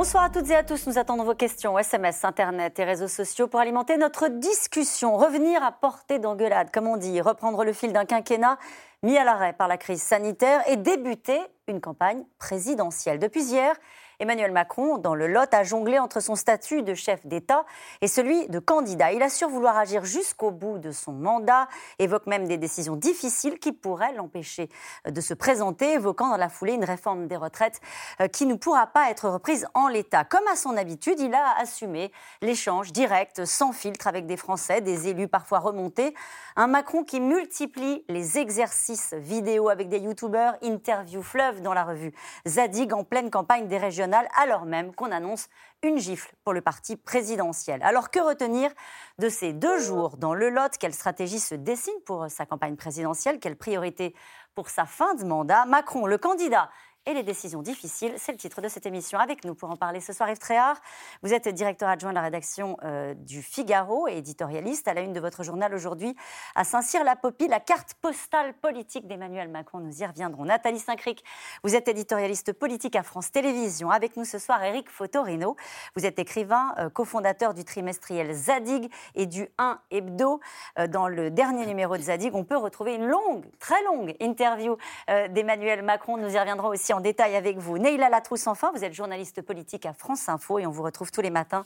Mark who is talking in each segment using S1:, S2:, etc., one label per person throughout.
S1: Bonsoir à toutes et à tous. Nous attendons vos questions, SMS, Internet et réseaux sociaux pour alimenter notre discussion. Revenir à portée d'engueulade, comme on dit, reprendre le fil d'un quinquennat mis à l'arrêt par la crise sanitaire et débuter une campagne présidentielle. Depuis hier, Emmanuel Macron, dans le Lot, a jonglé entre son statut de chef d'État et celui de candidat. Il assure vouloir agir jusqu'au bout de son mandat, évoque même des décisions difficiles qui pourraient l'empêcher de se présenter, évoquant dans la foulée une réforme des retraites euh, qui ne pourra pas être reprise en l'état. Comme à son habitude, il a assumé l'échange direct, sans filtre, avec des Français, des élus parfois remontés. Un Macron qui multiplie les exercices vidéo avec des youtubeurs, interview fleuve dans la revue Zadig en pleine campagne des régionales alors même qu'on annonce une gifle pour le parti présidentiel. Alors que retenir de ces deux jours dans le Lot? Quelle stratégie se dessine pour sa campagne présidentielle? Quelle priorité pour sa fin de mandat? Macron, le candidat et les décisions difficiles. C'est le titre de cette émission. Avec nous pour en parler ce soir, Yves Tréhard. Vous êtes directeur adjoint de la rédaction euh, du Figaro et éditorialiste à la une de votre journal aujourd'hui à Saint-Cyr-la-Popie, la carte postale politique d'Emmanuel Macron. Nous y reviendrons. Nathalie Saint-Cric, vous êtes éditorialiste politique à France Télévisions. Avec nous ce soir, Éric Fotorino. Vous êtes écrivain, euh, cofondateur du trimestriel Zadig et du 1 Hebdo. Euh, dans le dernier numéro de Zadig, on peut retrouver une longue, très longue interview d'Emmanuel Macron. Nous y reviendrons aussi en détail avec vous. Neila Latrousse-Enfin, vous êtes journaliste politique à France Info et on vous retrouve tous les matins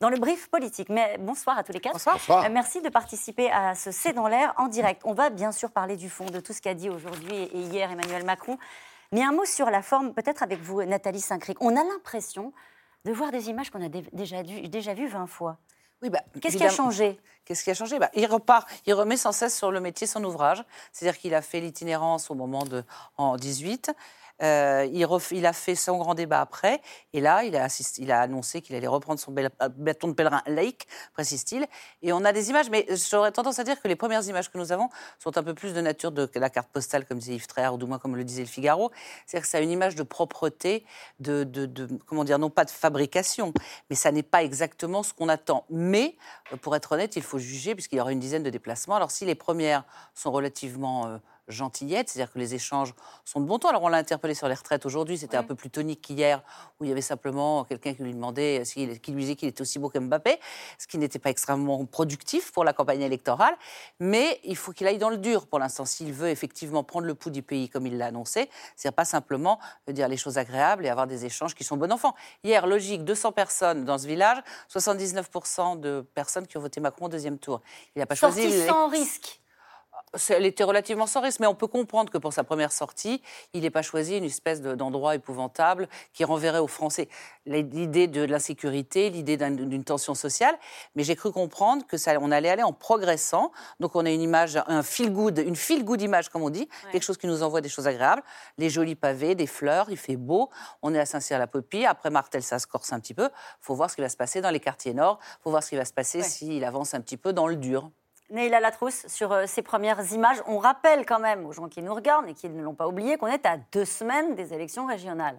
S1: dans le brief politique. Mais bonsoir à tous les quatre.
S2: Bonsoir.
S1: Euh, merci de participer à ce C'est dans l'air en direct. On va bien sûr parler du fond, de tout ce qu'a dit aujourd'hui et hier Emmanuel Macron. Mais un mot sur la forme, peut-être avec vous, Nathalie Saint-Cric. On a l'impression de voir des images qu'on a déjà, déjà vues 20 fois. Oui, bah, Qu'est-ce qui a changé?
S2: Qu'est-ce qui a changé? Bah, Il repart, il remet sans cesse sur le métier son ouvrage. C'est-à-dire qu'il a fait l'itinérance au moment de en 18. Euh, il, a fait son grand débat après, et là, il a, annoncé qu'il allait reprendre son euh, bâton de pèlerin laïque, précise-t-il. Et on a des images, mais j'aurais tendance à dire que les premières images que nous avons sont un peu plus de nature de la carte postale, comme disait Yves Tréhard, ou du moins comme le disait le Figaro. C'est-à-dire que ça a une image de propreté, de, comment dire, non pas de fabrication, mais ça n'est pas exactement ce qu'on attend. Mais, euh, pour être honnête, il faut juger, puisqu'il y aura une dizaine de déplacements. Alors, si les premières sont relativement gentillette, c'est-à-dire que les échanges sont de bon ton. Alors on l'a interpellé sur les retraites aujourd'hui, c'était un peu plus tonique qu'hier, où il y avait simplement quelqu'un qui lui demandait, qui lui disait qu'il était aussi beau qu'Mbappé, ce qui n'était pas extrêmement productif pour la campagne électorale. Mais il faut qu'il aille dans le dur pour l'instant, s'il veut effectivement prendre le pouls du pays comme il l'a annoncé, c'est pas simplement dire les choses agréables et avoir des échanges qui sont bon enfant. Hier, logique, 200 personnes dans ce village, 79% de personnes qui ont voté Macron au deuxième tour.
S1: Il n'a pas choisi. sans risque
S2: elle était relativement sans risque, mais on peut comprendre que pour sa première sortie, il n'ait pas choisi une espèce d'endroit épouvantable qui renverrait aux Français l'idée de l'insécurité, l'idée d'une tension sociale. Mais j'ai cru comprendre que ça, on allait aller en progressant. Donc on a une image, un feel good, une feel good image comme on dit, quelque chose qui nous envoie des choses agréables, les jolis pavés, des fleurs, il fait beau. On est à Saint-Cyr-la-Popie. Après Martel, ça se corse un petit peu. Faut voir ce qui va se passer dans les quartiers nord. Faut voir ce qui va se passer s'il avance un petit peu dans le dur.
S1: Neila Latrousse, sur euh, ces premières images, on rappelle quand même aux gens qui nous regardent et qui ne l'ont pas oublié qu'on est à deux semaines des élections régionales.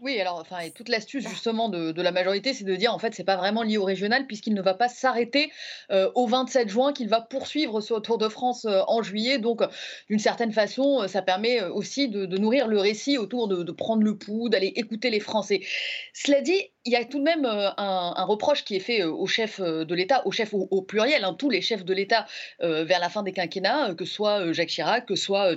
S3: Oui, alors, enfin, et toute l'astuce justement de, la majorité, c'est de dire en fait, c'est pas vraiment lié au régional puisqu'il ne va pas s'arrêter euh, au 27 juin, qu'il va poursuivre ce Tour de France euh, en juillet. Donc, d'une certaine façon, ça permet aussi de, nourrir le récit autour de, prendre le pouls, d'aller écouter les Français. Cela dit, il y a tout de même un, reproche qui est fait au chef de l'État, au chef au, pluriel, hein, tous les chefs de l'État vers la fin des quinquennats, que ce soit Jacques Chirac, que ce soit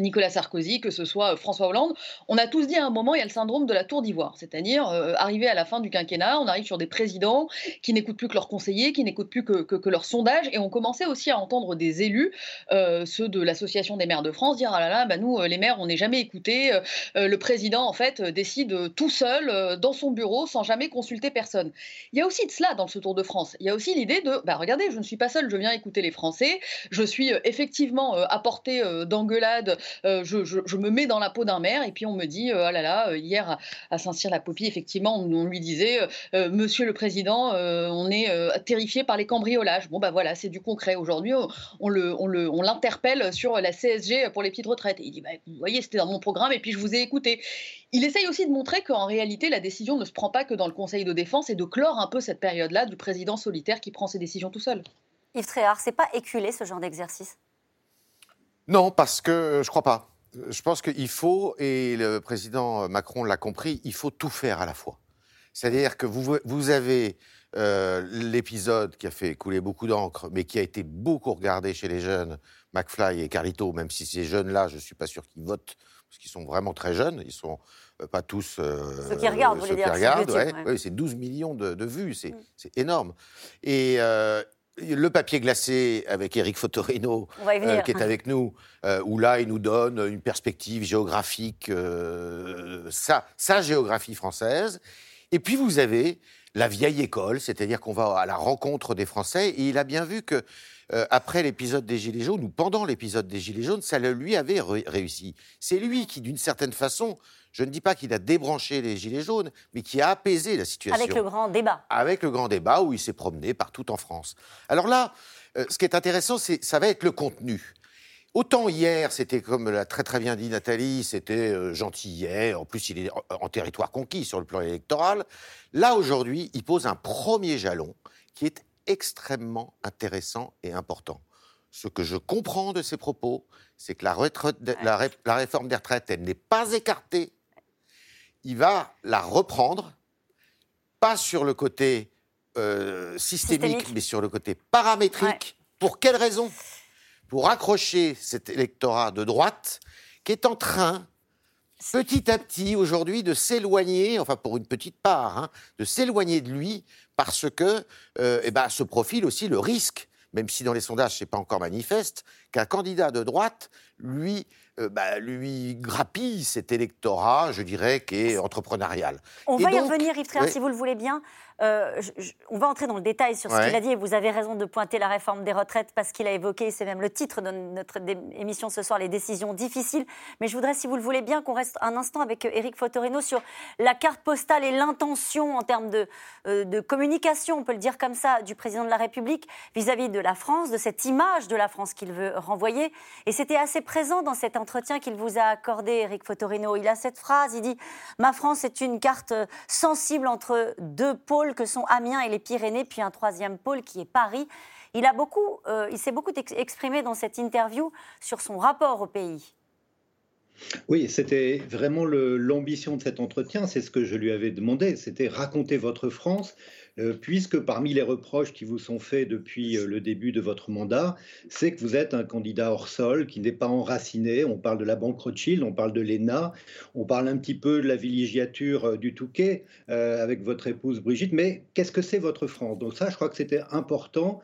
S3: Nicolas Sarkozy, que ce soit euh, François Hollande, on a tous dit à un moment, il y a le syndrome de la tour d'ivoire, c'est-à-dire euh, arrivé à la fin du quinquennat, on arrive sur des présidents qui n'écoutent plus que leurs conseillers, qui n'écoutent plus que, que, leurs sondages, et on commençait aussi à entendre des élus, euh, ceux de l'Association des maires de France, dire, ah là là, bah nous, les maires, on n'est jamais écoutés, le président, en fait, décide tout seul dans son bureau sans jamais consulter personne. Il y a aussi de cela dans ce Tour de France. Il y a aussi l'idée de, bah regardez, je ne suis pas seul, je viens écouter les Français, je suis effectivement à portée d'engueulade euh, je, me mets dans la peau d'un maire et puis on me dit, oh là là, euh, hier à Saint-Cyr-la-Popie, effectivement, on, lui disait, Monsieur le Président, on est terrifié par les cambriolages. Bon, bah voilà, c'est du concret. Aujourd'hui, on, le, on l'interpelle sur la CSG pour les petites retraites. Et il dit, bah, vous voyez, c'était dans mon programme et puis je vous ai écouté. Il essaye aussi de montrer qu'en réalité, la décision ne se prend pas que dans le Conseil de défense et de clore un peu cette période-là du président solitaire qui prend ses décisions tout seul.
S1: Yves Tréhard, c'est pas éculé ce genre d'exercice?
S4: Non, parce que je crois pas. Je pense qu'il faut, et le président Macron l'a compris, il faut tout faire à la fois. C'est-à-dire que vous, vous avez euh, l'épisode qui a fait couler beaucoup d'encre, mais qui a été beaucoup regardé chez les jeunes, McFly et Carlito, même si ces jeunes-là, je ne suis pas sûr qu'ils votent, parce qu'ils sont vraiment très jeunes, ils sont euh, pas tous...
S1: Euh, ceux qui regardent, vous
S4: voulez
S1: dire.
S4: Regardent, ouais, c'est 12 millions de, vues, mm. c'est énorme. Et le papier glacé avec Eric Fotorino, qui est avec nous, où là, il nous donne une perspective géographique, sa, sa géographie française. Et puis vous avez la vieille école, c'est-à-dire qu'on va à la rencontre des Français, et il a bien vu que euh, après l'épisode des Gilets jaunes, ou pendant l'épisode des Gilets jaunes, ça lui avait réussi. C'est lui qui, d'une certaine façon, je ne dis pas qu'il a débranché les Gilets jaunes, mais qui a apaisé la situation.
S1: Avec le grand débat.
S4: Avec le grand débat où il s'est promené partout en France. Alors là, euh, ce qui est intéressant, c'est ça va être le contenu. Autant hier, c'était comme l'a très très bien dit Nathalie, c'était euh, gentillet. En plus, il est en, territoire conquis sur le plan électoral. Là, aujourd'hui, il pose un premier jalon qui est extrêmement intéressant et important. Ce que je comprends de ses propos, c'est que la, la, réforme des retraites, elle n'est pas écartée. Il va la reprendre, pas sur le côté euh, systémique, mais sur le côté paramétrique. Pour quelle raison? Pour accrocher cet électorat de droite qui est en train, petit à petit, aujourd'hui, de s'éloigner, enfin pour une petite part, hein, de s'éloigner de lui parce que euh, eh ben, se profile aussi le risque, même si dans les sondages ce n'est pas encore manifeste, qu'un candidat de droite lui euh, bah, lui grappille cet électorat, je dirais, qui est entrepreneurial.
S1: On va y revenir, Yves si vous le voulez bien. Euh, on va entrer dans le détail sur ce qu'il a dit et vous avez raison de pointer la réforme des retraites parce qu'il a évoqué, c'est même le titre de notre émission ce soir, les décisions difficiles. Mais je voudrais, si vous le voulez bien, qu'on reste un instant avec Éric Fotorino sur la carte postale et l'intention en termes de, euh, de, communication, on peut le dire comme ça, du président de la République vis-à-vis -vis de la France, de cette image de la France qu'il veut renvoyer. Et c'était assez présent dans cet entretien qu'il vous a accordé, Éric Fotorino. Il a cette phrase, il dit « Ma France est une carte sensible entre deux pôles que sont Amiens et les Pyrénées, puis un troisième pôle qui est Paris. Il, euh, il s'est beaucoup exprimé dans cette interview sur son rapport au pays.
S5: Oui, c'était vraiment l'ambition de cet entretien, c'est ce que je lui avais demandé, c'était raconter votre France, puisque parmi les reproches qui vous sont faits depuis euh, le début de votre mandat, c'est que vous êtes un candidat hors sol, qui n'est pas enraciné. On parle de la Banque Rothschild, on parle de l'ENA, on parle un petit peu de la villégiature euh, du Touquet avec votre épouse Brigitte, mais qu'est-ce que c'est votre France? Donc ça, je crois que c'était important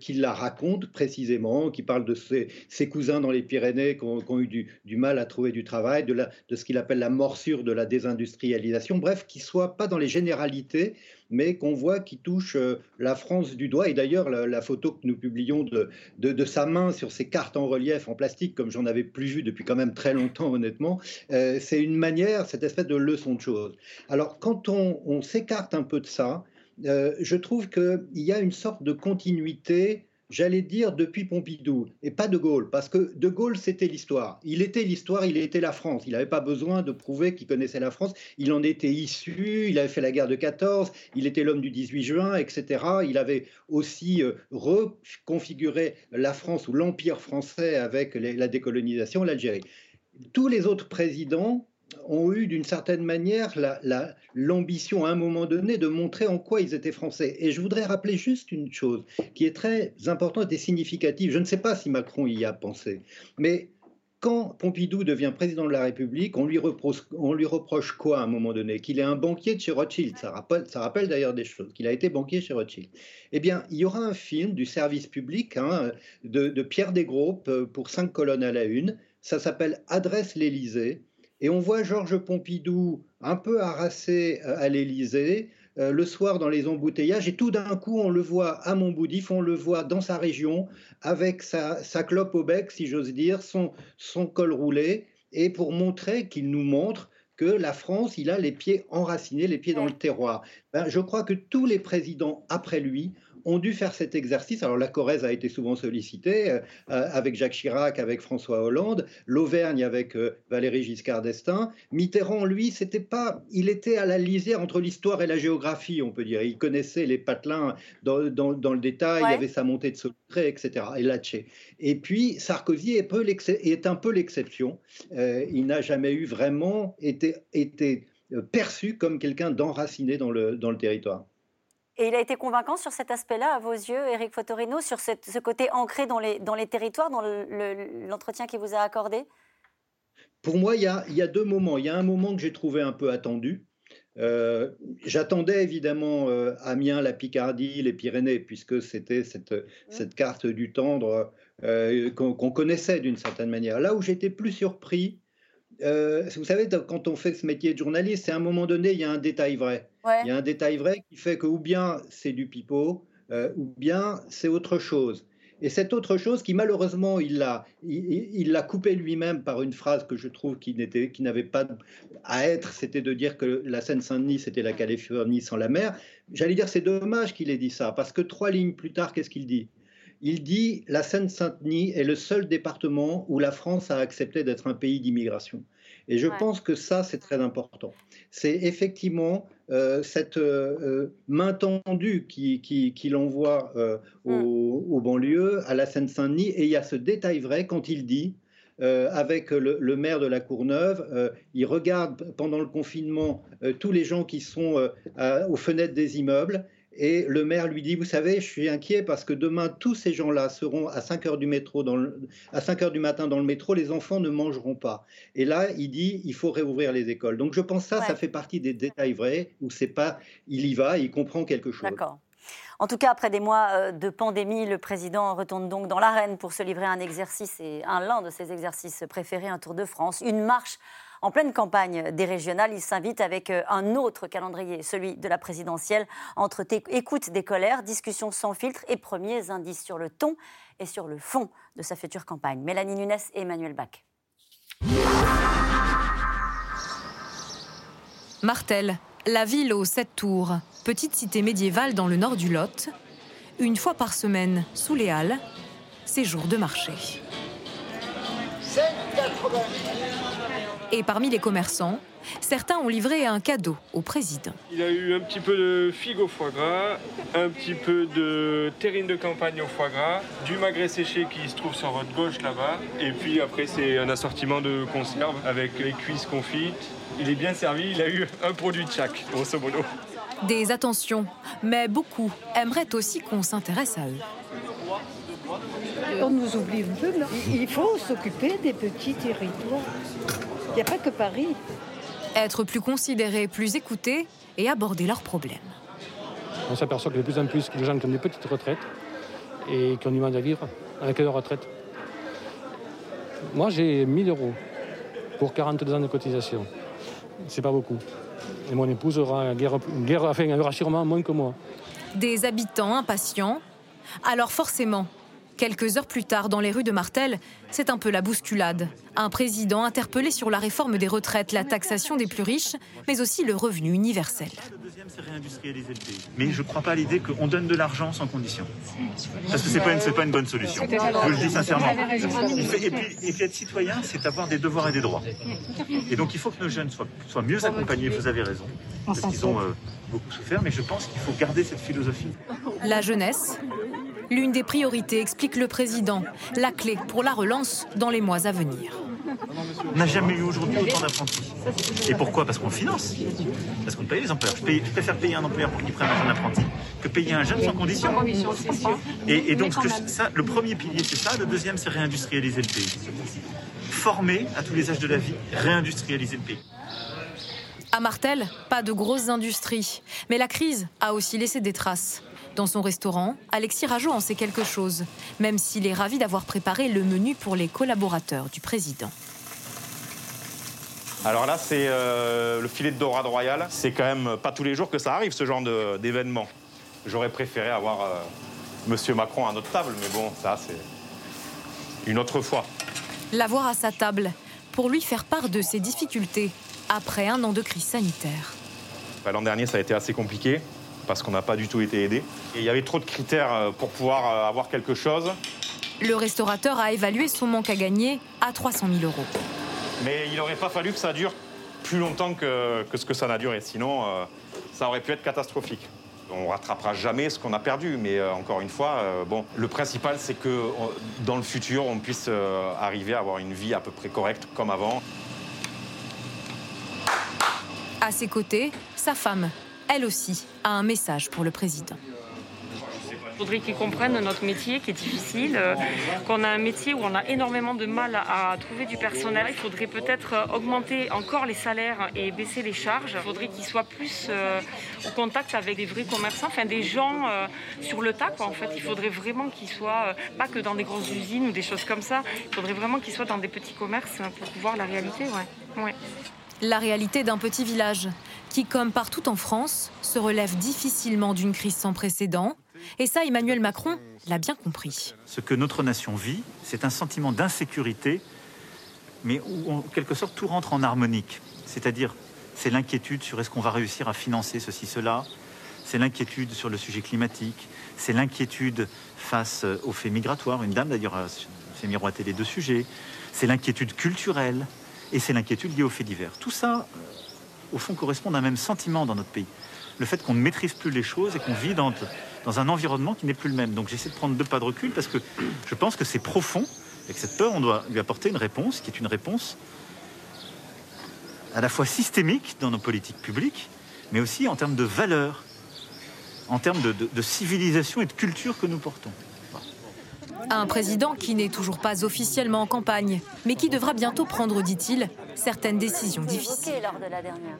S5: qu'il la raconte précisément, qu'il parle de ses, cousins dans les Pyrénées qui ont, eu du, mal à trouver du travail, de, de ce qu'il appelle la morsure de la désindustrialisation, bref, qu'il soit pas dans les généralités, mais qu'on voit qui touche euh, la France du doigt. Et d'ailleurs, la, photo que nous publions de, de, sa main sur ces cartes en relief en plastique, comme j'en avais plus vu depuis quand même très longtemps, honnêtement, euh, c'est une manière, cette espèce de leçon de choses. Alors, quand on, s'écarte un peu de ça, euh, je trouve qu'il y a une sorte de continuité j'allais dire depuis Pompidou, et pas De Gaulle, parce que De Gaulle, c'était l'histoire. Il était l'histoire, il était la France. Il n'avait pas besoin de prouver qu'il connaissait la France. Il en était issu, il avait fait la guerre de 14, il était l'homme du 18 juin, etc. Il avait aussi euh, reconfiguré la France ou l'Empire français avec la décolonisation, l'Algérie. Tous les autres présidents ont eu d'une certaine manière l'ambition à un moment donné de montrer en quoi ils étaient français. Et je voudrais rappeler juste une chose qui est très importante et significative. Je ne sais pas si Macron y a pensé, mais quand Pompidou devient président de la République, on lui reproche, quoi à un moment donné? Qu'il est un banquier de chez Rothschild. Ça rappelle, ça rappelle d'ailleurs des choses, qu'il a été banquier chez Rothschild. Eh bien, il y aura un film du service public hein, de, de Pierre Desgroupes euh, pour cinq colonnes à la une. Ça s'appelle Adresse l'Élysée. Et on voit Georges Pompidou un peu harassé euh, à l'Élysée, euh, le soir dans les embouteillages, et tout d'un coup, on le voit à Montboudif, on le voit dans sa région, avec sa, clope au bec, si j'ose dire, son, son col roulé, et pour montrer qu'il nous montre que la France, il a les pieds enracinés, les pieds dans le terroir. ben, Je crois que tous les présidents après lui ont dû faire cet exercice. Alors la Corrèze a été souvent sollicitée, euh, euh, avec Jacques Chirac, avec François Hollande, l'Auvergne avec euh, Valéry Giscard d'Estaing. Mitterrand, lui, c'était pas, il était à la lisière entre l'histoire et la géographie, on peut dire. Il connaissait les patelins dans, le détail, il avait sa montée de secret, etc. Et Latché. Et puis Sarkozy est, peu est un peu l'exception. il n'a jamais eu vraiment été, été perçu comme quelqu'un d'enraciné dans le, dans le territoire.
S1: Et il a été convaincant sur cet aspect-là, à vos yeux, Éric Fotorino, sur ce côté ancré dans les, dans les territoires, dans l'entretien qu'il vous a accordé?
S5: Pour moi, il y, a, il y, a, deux moments. Il y a un moment que j'ai trouvé un peu attendu. Euh, j'attendais évidemment euh, Amiens, la Picardie, les Pyrénées, puisque c'était cette, mmh. cette, carte du tendre euh, qu'on connaissait d'une certaine manière. Là où j'étais plus surpris, euh, vous savez, quand on fait ce métier de journaliste, c'est à un moment donné, il y a un détail vrai. Il y a un détail vrai qui fait que ou bien c'est du pipeau, euh, ou bien c'est autre chose. Et cette autre chose qui malheureusement il l'a il, l'a coupé lui-même par une phrase que je trouve qui n'était qui n'avait pas à être, c'était de dire que la Seine-Saint-Denis c'était la Californie sans la mer. J'allais dire c'est dommage qu'il ait dit ça parce que trois lignes plus tard qu'est-ce qu'il dit? Il dit la Seine-Saint-Denis est le seul département où la France a accepté d'être un pays d'immigration. Et je pense que ça, c'est très important. C'est effectivement euh, cette euh, euh, main tendue qu'il qui, envoie mm. aux, banlieues, à la Seine-Saint-Denis. Et il y a ce détail vrai quand il dit avec le, le, maire de la Courneuve. il regarde pendant le confinement tous les gens qui sont aux fenêtres des immeubles et le maire lui dit, vous savez, je suis inquiet parce que demain, tous ces gens-là seront à 5 heures du, métro dans à 5 heures du matin dans le métro, les enfants ne mangeront pas. Et là, il dit, il faut réouvrir les écoles. Donc je pense que ça, ça fait partie des détails vrais où c'est pas, il y va, il comprend quelque chose.
S1: D'accord. En tout cas, après des mois euh, de pandémie, le président retourne donc dans l'arène pour se livrer à un exercice et un l'un de ses exercices préférés, un Tour de France, une marche en pleine campagne des régionales, il s'invite avec euh, un autre calendrier, celui de la présidentielle, entre écoute des colères, discussions sans filtre et premiers indices sur le ton et sur le fond de sa future campagne. Mélanie Nunes et Emmanuel Bach.
S6: Martel, la ville aux sept tours, petite cité médiévale dans le nord du Lot. Une fois par semaine, sous les halles, c'est jour de marché. Et parmi les commerçants, certains ont livré un cadeau au président.
S7: Il a eu un petit peu de figue au foie gras, un petit peu de terrine de campagne au foie gras, du magret séché qui se trouve sur votre gauche là-bas, et puis après c'est un assortiment de conserves avec les cuisses confites. Il est bien servi, il a eu un produit de chaque, grosso modo.
S6: Des attentions, mais beaucoup aimeraient aussi qu'on s'intéresse à eux.
S8: On nous oublie un peu, Il faut s'occuper des petits territoires. Il n'y a pas que Paris.
S6: Être plus considéré, plus écouté et aborder leurs problèmes.
S9: On s'aperçoit que de plus en plus, les gens qui ont des petites retraites et qui ont du mal à vivre avec leur retraite. Moi, j'ai 1000 euros pour 42 ans de cotisation. C'est pas beaucoup. Et mon épouse aura un, guerre, guerre, enfin, un rachirement moins que moi.
S6: Des habitants impatients. Alors forcément, Quelques heures plus tard, dans les rues de Martel, c'est un peu la bousculade. Un président interpellé sur la réforme des retraites, la taxation des plus riches, mais aussi le revenu universel.
S10: Mais je ne crois pas à l'idée qu'on donne de l'argent sans condition. Parce que ce n'est pas, une, pas une bonne solution. Je le dis sincèrement. Et puis, être citoyen, c'est avoir des devoirs et des droits. Et donc il faut que nos jeunes soient, soient mieux accompagnés, vous avez raison. Parce qu'ils ont euh, beaucoup souffert, mais je pense qu'il faut garder cette philosophie.
S6: La jeunesse, L'une des priorités, explique le président, la clé pour la relance dans les mois à venir.
S10: On n'a jamais eu aujourd'hui autant d'apprentis. Et pourquoi? Parce qu'on finance. Parce qu'on paye les employeurs. Je, préfère payer un employeur pour qu'il prenne un jeune apprenti que payer un jeune sans condition. Et, donc, ça, le premier pilier, c'est ça. Le deuxième, c'est réindustrialiser le pays. Former à tous les âges de la vie, réindustrialiser le pays.
S6: À Martel, pas de grosses industries. Mais la crise a aussi laissé des traces. Dans son restaurant, Alexis Rajo en sait quelque chose, même s'il est ravi d'avoir préparé le menu pour les collaborateurs du président.
S11: Alors là, c'est euh, le filet de dorade royal. C'est quand même pas tous les jours que ça arrive, ce genre d'événement. J'aurais préféré avoir M. Euh, Monsieur Macron à notre table, mais bon, ça, c'est une autre fois.
S6: L'avoir à sa table, pour lui faire part de ses difficultés, après un an de crise sanitaire.
S11: Bah, L'an dernier, ça a été assez compliqué parce qu'on n'a pas du tout été aidé. Et il y avait trop de critères euh, pour pouvoir euh, avoir quelque chose.
S6: Le restaurateur a évalué son manque à gagner à 300 000 euros.
S11: Mais il n'aurait pas fallu que ça dure plus longtemps que, que ce que ça n'a duré. Sinon, euh, ça aurait pu être catastrophique. On rattrapera jamais ce qu'on a perdu, mais euh, encore une fois, euh, bon, le principal, c'est que on- dans le futur, on puisse arriver à avoir une vie à peu près correcte comme avant.
S6: À ses côtés, sa femme, elle aussi, a un message pour le président.
S12: Il faudrait qu'ils comprennent notre métier qui est difficile, euh, qu'on a un métier où on a énormément de mal à, trouver du personnel. Il faudrait peut-être euh, augmenter encore les salaires et baisser les charges. Il faudrait qu'ils soient plus euh, au contact avec des vrais commerçants, enfin des gens sur le tas. Quoi, en fait. Il faudrait vraiment qu'ils soient, pas que dans des grosses usines ou des choses comme ça, il faudrait vraiment qu'ils soient dans des petits commerces pour voir la réalité. Ouais. Ouais.
S6: La réalité d'un petit village qui, comme partout en France, se relève difficilement d'une crise sans précédent. Et ça, Emmanuel Macron l'a bien compris.
S10: Ce que notre nation vit, c'est un sentiment d'insécurité, mais où, en quelque sorte, tout rentre en harmonique. C'est-à-dire, c'est l'inquiétude sur est-ce qu'on va réussir à financer ceci, cela, c'est l'inquiétude sur le sujet climatique, c'est l'inquiétude face euh, aux faits migratoires. Une dame, d'ailleurs, fait miroiter les deux sujets. C'est l'inquiétude culturelle et c'est l'inquiétude liée aux faits divers. Tout ça, au fond, correspond à un même sentiment dans notre pays. Le fait qu'on ne maîtrise plus les choses et qu'on vit dans, un environnement qui n'est plus le même. Donc j'essaie de prendre deux pas de recul parce que je pense que c'est profond et que cette peur, on doit lui apporter une réponse qui est une réponse à la fois systémique dans nos politiques publiques, mais aussi en termes de valeurs, en termes de civilisation et de culture que nous portons.
S6: Un président qui n'est toujours pas officiellement en campagne, mais qui devra bientôt prendre, dit-il, certaines décisions difficiles.
S1: lors de la dernière.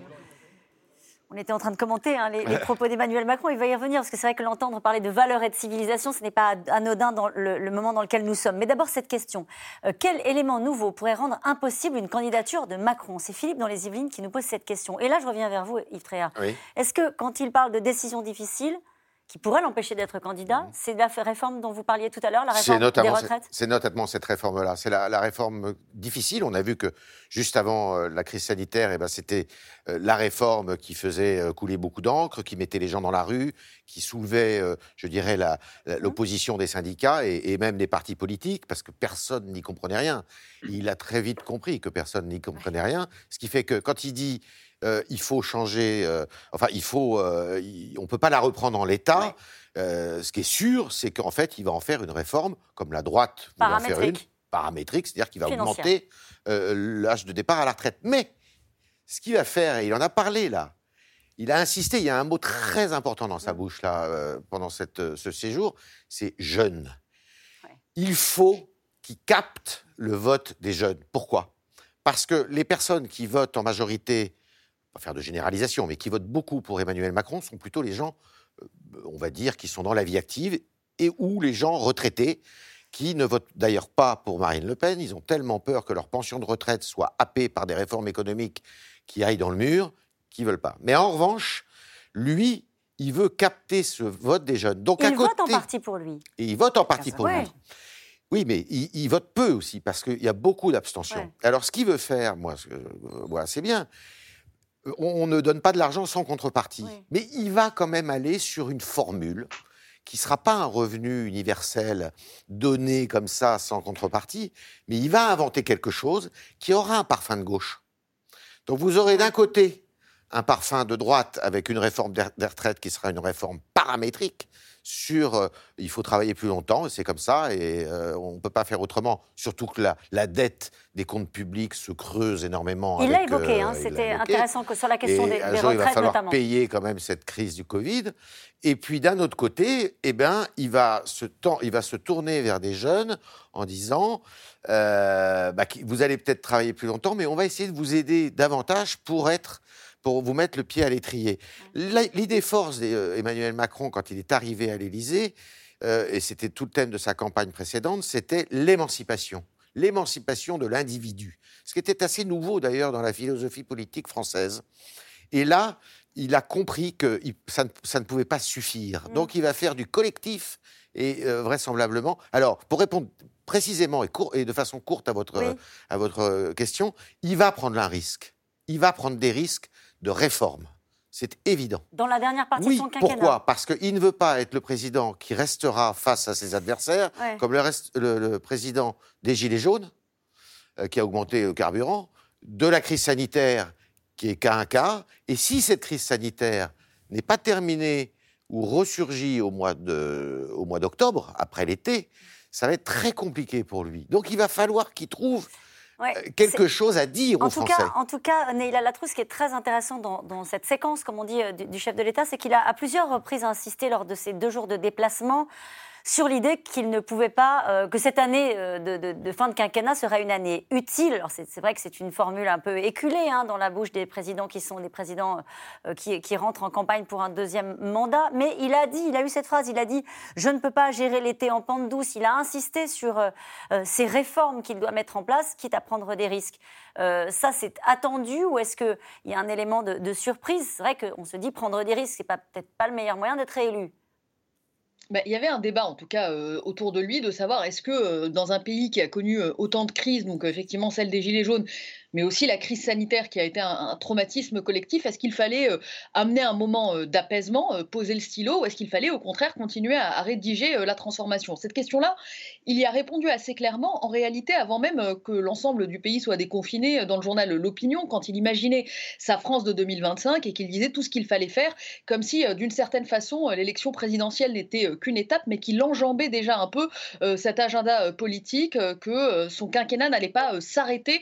S1: On était en train de commenter hein, les, les propos d'Emmanuel Macron. Il va y revenir parce que c'est vrai que l'entendre parler de valeurs et de civilisation, ce n'est pas anodin dans le, le moment dans lequel nous sommes. Mais d'abord cette question Euh, quel élément nouveau pourrait rendre impossible une candidature de Macron? C'est Philippe dans les Yvelines qui nous pose cette question. Et là, je reviens vers vous, Yves Tréhard.
S4: Oui.
S1: Est-ce que quand il parle de décisions difficiles qui pourraient l'empêcher d'être candidat, c'est la réforme dont vous parliez tout à l'heure, la réforme des retraites
S4: c'est notamment cette réforme-là. C'est la, la réforme difficile. On a vu que juste avant euh, la crise sanitaire, eh ben, c'était euh, la réforme qui faisait euh, couler beaucoup d'encre, qui mettait les gens dans la rue, qui soulevait, euh, je dirais, la- l'opposition des syndicats et, et même des partis politiques, parce que personne n'y comprenait rien. Il a très vite compris que personne n'y comprenait rien, ce qui fait que quand il dit euh, il faut changer, euh, enfin, il faut, euh, il- on peut pas la reprendre en l'état. Ce qui est sûr, c'est qu'en fait, il va en faire une réforme, comme la droite voulait en faire une,
S1: Paramétrique.
S4: c'est-à-dire qu'il va augmenter l'âge de départ à la retraite. Mais ce qu'il va faire, et il en a parlé là, il a insisté, il y a un mot très important dans sa bouche là, pendant cette, ce séjour, c'est jeune. Il faut qu'il capte le vote des jeunes. Pourquoi? Parce que les personnes qui votent en majorité, pas faire de généralisation, mais qui votent beaucoup pour Emmanuel Macron sont plutôt les gens, euh, on va dire, qui sont dans la vie active et ou les gens retraités qui ne votent d'ailleurs pas pour Marine Le Pen. Ils ont tellement peur que leur pension de retraite soit happée par des réformes économiques qui aillent dans le mur, qu'ils veulent pas. Mais en revanche, lui, il veut capter ce vote des jeunes. Donc à
S1: Il
S4: côté,
S1: vote en partie pour lui.
S4: et il vote en partie pour
S1: Ouais.
S4: lui. Oui, mais il, il vote peu aussi, parce qu'il y a beaucoup d'abstention.
S1: Ouais.
S4: Alors, ce qu'il veut faire, moi, euh, c'est bien. On, ne donne pas de l'argent sans contrepartie. Mais il va quand même aller sur une formule qui ne sera pas un revenu universel donné comme ça, sans contrepartie, mais il va inventer quelque chose qui aura un parfum de gauche. Donc, vous aurez d'un côté un parfum de droite avec une réforme des retraites qui sera une réforme paramétrique sur euh, il faut travailler plus longtemps et c'est comme ça et euh, on ne peut pas faire autrement surtout que la, la dette des comptes publics se creuse énormément
S1: Il l'a évoqué,
S4: euh,
S1: hein,
S4: l'a
S1: c'était intéressant que sur la question
S4: Et
S1: des,
S4: un
S1: des
S4: jour, il va falloir
S1: notamment.
S4: payer quand même cette crise du Covid. Et puis d'un autre côté, eh ben, il va se ten- il va se tourner vers des jeunes en disant, euh, bah, vous allez peut-être travailler plus longtemps, mais on va essayer de vous aider davantage pour être pour vous mettre le pied à l'étrier. L'idée force d'Emmanuel Macron, quand il est arrivé à l'Élysée, euh, et c'était tout le thème de sa campagne précédente, c'était l'émancipation. L'émancipation de l'individu. Ce qui était assez nouveau d'ailleurs dans la philosophie politique française. Et là, il a compris que ça, ne, ça ne pouvait pas suffire. Donc il va faire du collectif et euh, vraisemblablement. Alors, pour répondre précisément et, court- et de façon courte à votre,
S1: Oui.
S4: à votre euh, question, il va prendre un risque. Il va prendre des risques de réforme. C'est évident.
S1: Dans la dernière partie
S4: oui,
S1: de son quinquennat.
S4: pourquoi? Parce qu'il ne veut pas être le président qui restera face à ses adversaires,
S1: Ouais.
S4: comme le, reste- le- le président des Gilets jaunes, euh, qui a augmenté le carburant, de la crise sanitaire, qui est cas un cas. Et si cette crise sanitaire n'est pas terminée ou ressurgit au mois de- au mois d'octobre, après l'été, ça va être très compliqué pour lui. Donc il va falloir qu'il trouve
S1: Ouais,
S4: euh, quelque chose à dire
S1: En
S4: aux
S1: tout,
S4: Français.
S1: cas, en tout cas, Neila Latrou, ce qui est très intéressant dans, dans cette séquence, comme on dit, euh, du, du chef de l'État, c'est qu'il a à plusieurs reprises insisté lors de ces deux jours de déplacement sur l'idée qu'il ne pouvait pas, euh, que cette année euh, de, fin de quinquennat serait une année utile. Alors c'est vrai que c'est une formule un peu éculée hein, dans la bouche des présidents qui sont des présidents euh, qui, rentrent en campagne pour un deuxième mandat, mais il a dit, il a eu cette phrase, il a dit « je ne peux pas gérer l'été en pente douce ». Il a insisté sur ces réformes qu'il doit mettre en place, quitte à prendre des risques. Ça, c'est attendu ou est-ce qu'il y a un élément de, surprise? C'est vrai qu'on se dit prendre des risques, c'est peut-être pas le meilleur moyen d'être élu.
S3: Bah, il y avait un débat, en tout cas, euh, autour de lui, de savoir est-ce que euh, dans un pays qui a connu euh, autant de crises, donc effectivement celle des Gilets jaunes, mais aussi la crise sanitaire qui a été un, traumatisme collectif, est-ce qu'il fallait euh, amener un moment euh, d'apaisement, euh, poser le stylo, ou est-ce qu'il fallait au contraire continuer à, rédiger la transformation? Cette question-là, il y a répondu assez clairement, en réalité, avant même que l'ensemble du pays soit déconfiné, dans le journal L'Opinion, quand il imaginait sa France de 2025 et qu'il disait tout ce qu'il fallait faire, comme si, d'une certaine façon, l'élection présidentielle n'était qu'une étape, mais qu'il enjambait déjà un peu cet agenda politique, que son quinquennat n'allait pas s'arrêter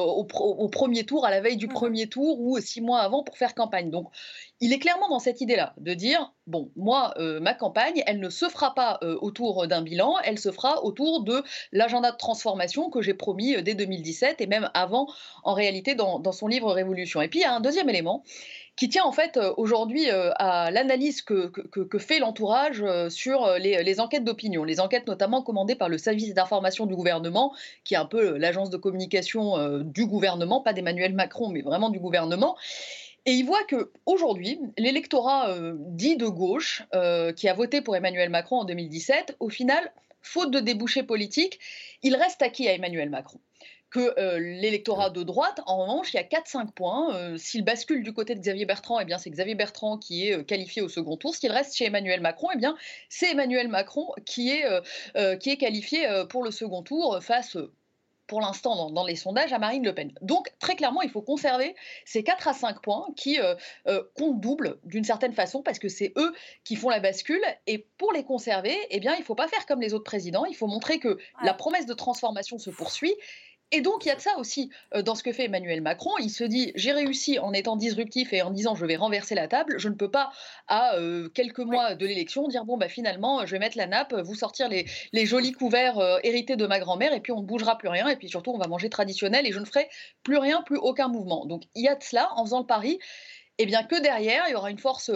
S3: au, pro- au premier tour, à la veille du premier tour ou six mois avant pour faire campagne. Donc, il est clairement dans cette idée-là, de dire, bon, moi, euh, ma campagne, elle ne se fera pas euh, autour d'un bilan, elle se fera autour de l'agenda de transformation que j'ai promis euh, dès 2017 et même avant, en réalité, dans, dans son livre Révolution. Et puis, il y a un deuxième élément qui tient en fait euh, aujourd'hui euh, à l'analyse que, fait l'entourage euh, sur les, enquêtes d'opinion, les enquêtes notamment commandées par le service d'information du gouvernement, qui est un peu l'agence de communication du gouvernement, pas d'Emmanuel Macron, mais vraiment du gouvernement. Et il voit que aujourd'hui, l'électorat dit de gauche, qui a voté pour Emmanuel Macron en 2017, au final, faute de débouchés politiques, il reste acquis à Emmanuel Macron que euh, l'électorat de droite, en revanche, il y a 4-5 points. Euh, S'il bascule du côté de Xavier Bertrand, eh bien c'est Xavier Bertrand qui est euh, qualifié au second tour. S'il reste chez Emmanuel Macron, eh bien c'est Emmanuel Macron qui est, qui est qualifié pour le second tour face. pour l'instant, dans, dans les sondages, à Marine Le Pen. Donc, très clairement, il faut conserver ces 4 à 5 points qui euh, euh, comptent double d'une certaine façon, parce que c'est eux qui font la bascule. Et pour les conserver, eh bien, il ne faut pas faire comme les autres présidents. Il faut montrer que la promesse de transformation se poursuit. Et donc, il y a de ça aussi euh, dans ce que fait Emmanuel Macron. Il se dit j'ai réussi en étant disruptif et en disant je vais renverser la table. Je ne peux pas, à euh, quelques mois de l'élection, dire bon, bah, finalement, je vais mettre la nappe, vous sortir les, jolis couverts euh, hérités de ma grand-mère, et puis on ne bougera plus rien. Et puis surtout, on va manger traditionnel et je ne ferai plus rien, plus aucun mouvement. Donc, il y a de cela en faisant le pari, et bien que derrière, il y aura une force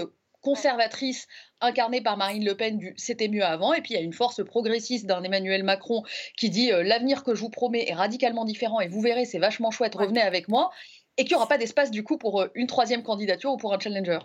S3: conservatrice incarnée par Marine Le Pen du c'était mieux avant. Et puis il y a une force progressiste d'un Emmanuel Macron qui dit euh, l'avenir que je vous promets est radicalement différent et vous verrez c'est vachement chouette revenez avec moi. Et qu'il n'y aura pas d'espace du coup pour euh, une troisième candidature ou pour un challenger.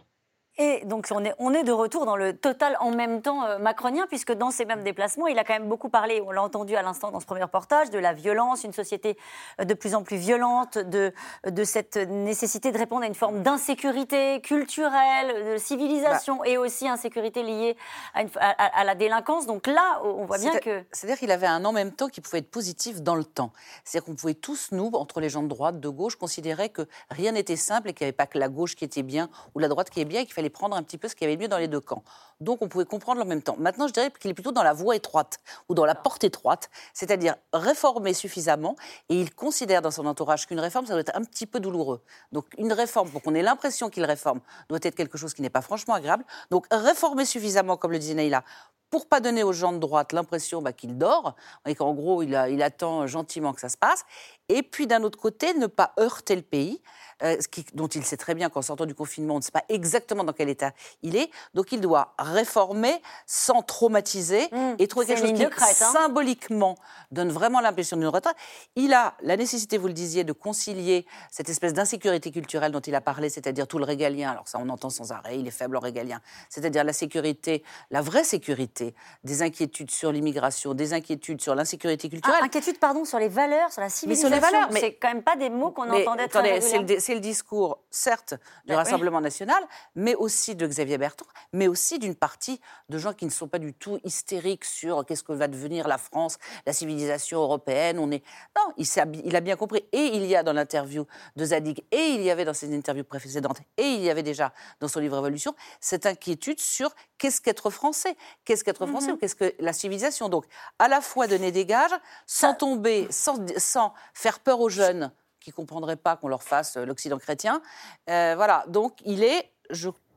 S1: Et donc on est, on est de retour dans le total en même temps euh, macronien, puisque dans ces mêmes déplacements, il a quand même beaucoup parlé, on l'a entendu à l'instant dans ce premier reportage, de la violence, une société euh, de plus en plus violente, de, de cette nécessité de répondre à une forme d'insécurité culturelle, de civilisation, et aussi insécurité liée à, une- à- à- à la délinquance. Donc là, on voit bien que...
S2: C'est-à-dire qu'il avait un en même temps qui pouvait être positif dans le temps. C'est-à-dire qu'on pouvait tous, nous, entre les gens de droite, de gauche, considérer que rien n'était simple et qu'il n'y avait pas que la gauche qui était bien ou la droite qui est bien et qu'il fallait prendre un petit peu ce qu'il y avait de mieux dans les deux camps. Donc on pouvait comprendre en même temps. Maintenant, je dirais qu'il est plutôt dans la voie étroite ou dans la porte étroite, c'est-à-dire réformer suffisamment et il considère dans son entourage qu'une réforme, ça doit être un petit peu douloureux. Donc une réforme, pour qu'on ait l'impression qu'il réforme, doit être quelque chose qui n'est pas franchement agréable. Donc réformer suffisamment, comme le disait Naïla, pour pas donner aux gens de droite l'impression bah, qu'il dort et qu'en gros il, attend gentiment que ça se passe. Et puis d'un autre côté, ne pas heurter le pays, euh, qui- dont il sait très bien qu'en sortant du confinement, on ne sait pas exactement dans quel état il est. Donc il doit réformer sans traumatiser et trouver
S1: Mmh.
S2: quelque chose qui
S1: crête, hein.
S2: symboliquement donne vraiment l'impression d'une retraite. Il a la nécessité, vous le disiez, de concilier cette espèce d'insécurité culturelle dont il a parlé, c'est-à-dire tout le régalien. Alors ça, on entend sans arrêt, il est faible en régalien. C'est-à-dire la sécurité, la vraie sécurité, des inquiétudes sur l'immigration, des inquiétudes sur l'insécurité culturelle.
S1: Ah, inquiétude, pardon, sur les valeurs, sur la civilisation.
S2: Les
S1: valeurs. Mais c'est quand même pas des mots qu'on entendait très
S2: c'est le, discours, certes, du ben Rassemblement national, mais aussi de Xavier Bertrand, mais aussi d'une partie de gens qui ne sont pas du tout hystériques sur qu'est-ce que va devenir la France, la civilisation européenne. On est non, il, il a bien compris. Et il y a dans l'interview de Zadig, et il y avait dans ses interviews précédentes, et il y avait déjà dans son livre Révolution cette inquiétude sur qu'est-ce qu'être français, qu'est-ce qu'être français mhm. ou qu'est-ce que la civilisation. Donc, à la fois donner des gages, sans tomber, sans, sans faire peur aux jeunes qui ne comprendraient pas qu'on leur fasse euh, l'Occident chrétien. Euh, voilà, donc il est,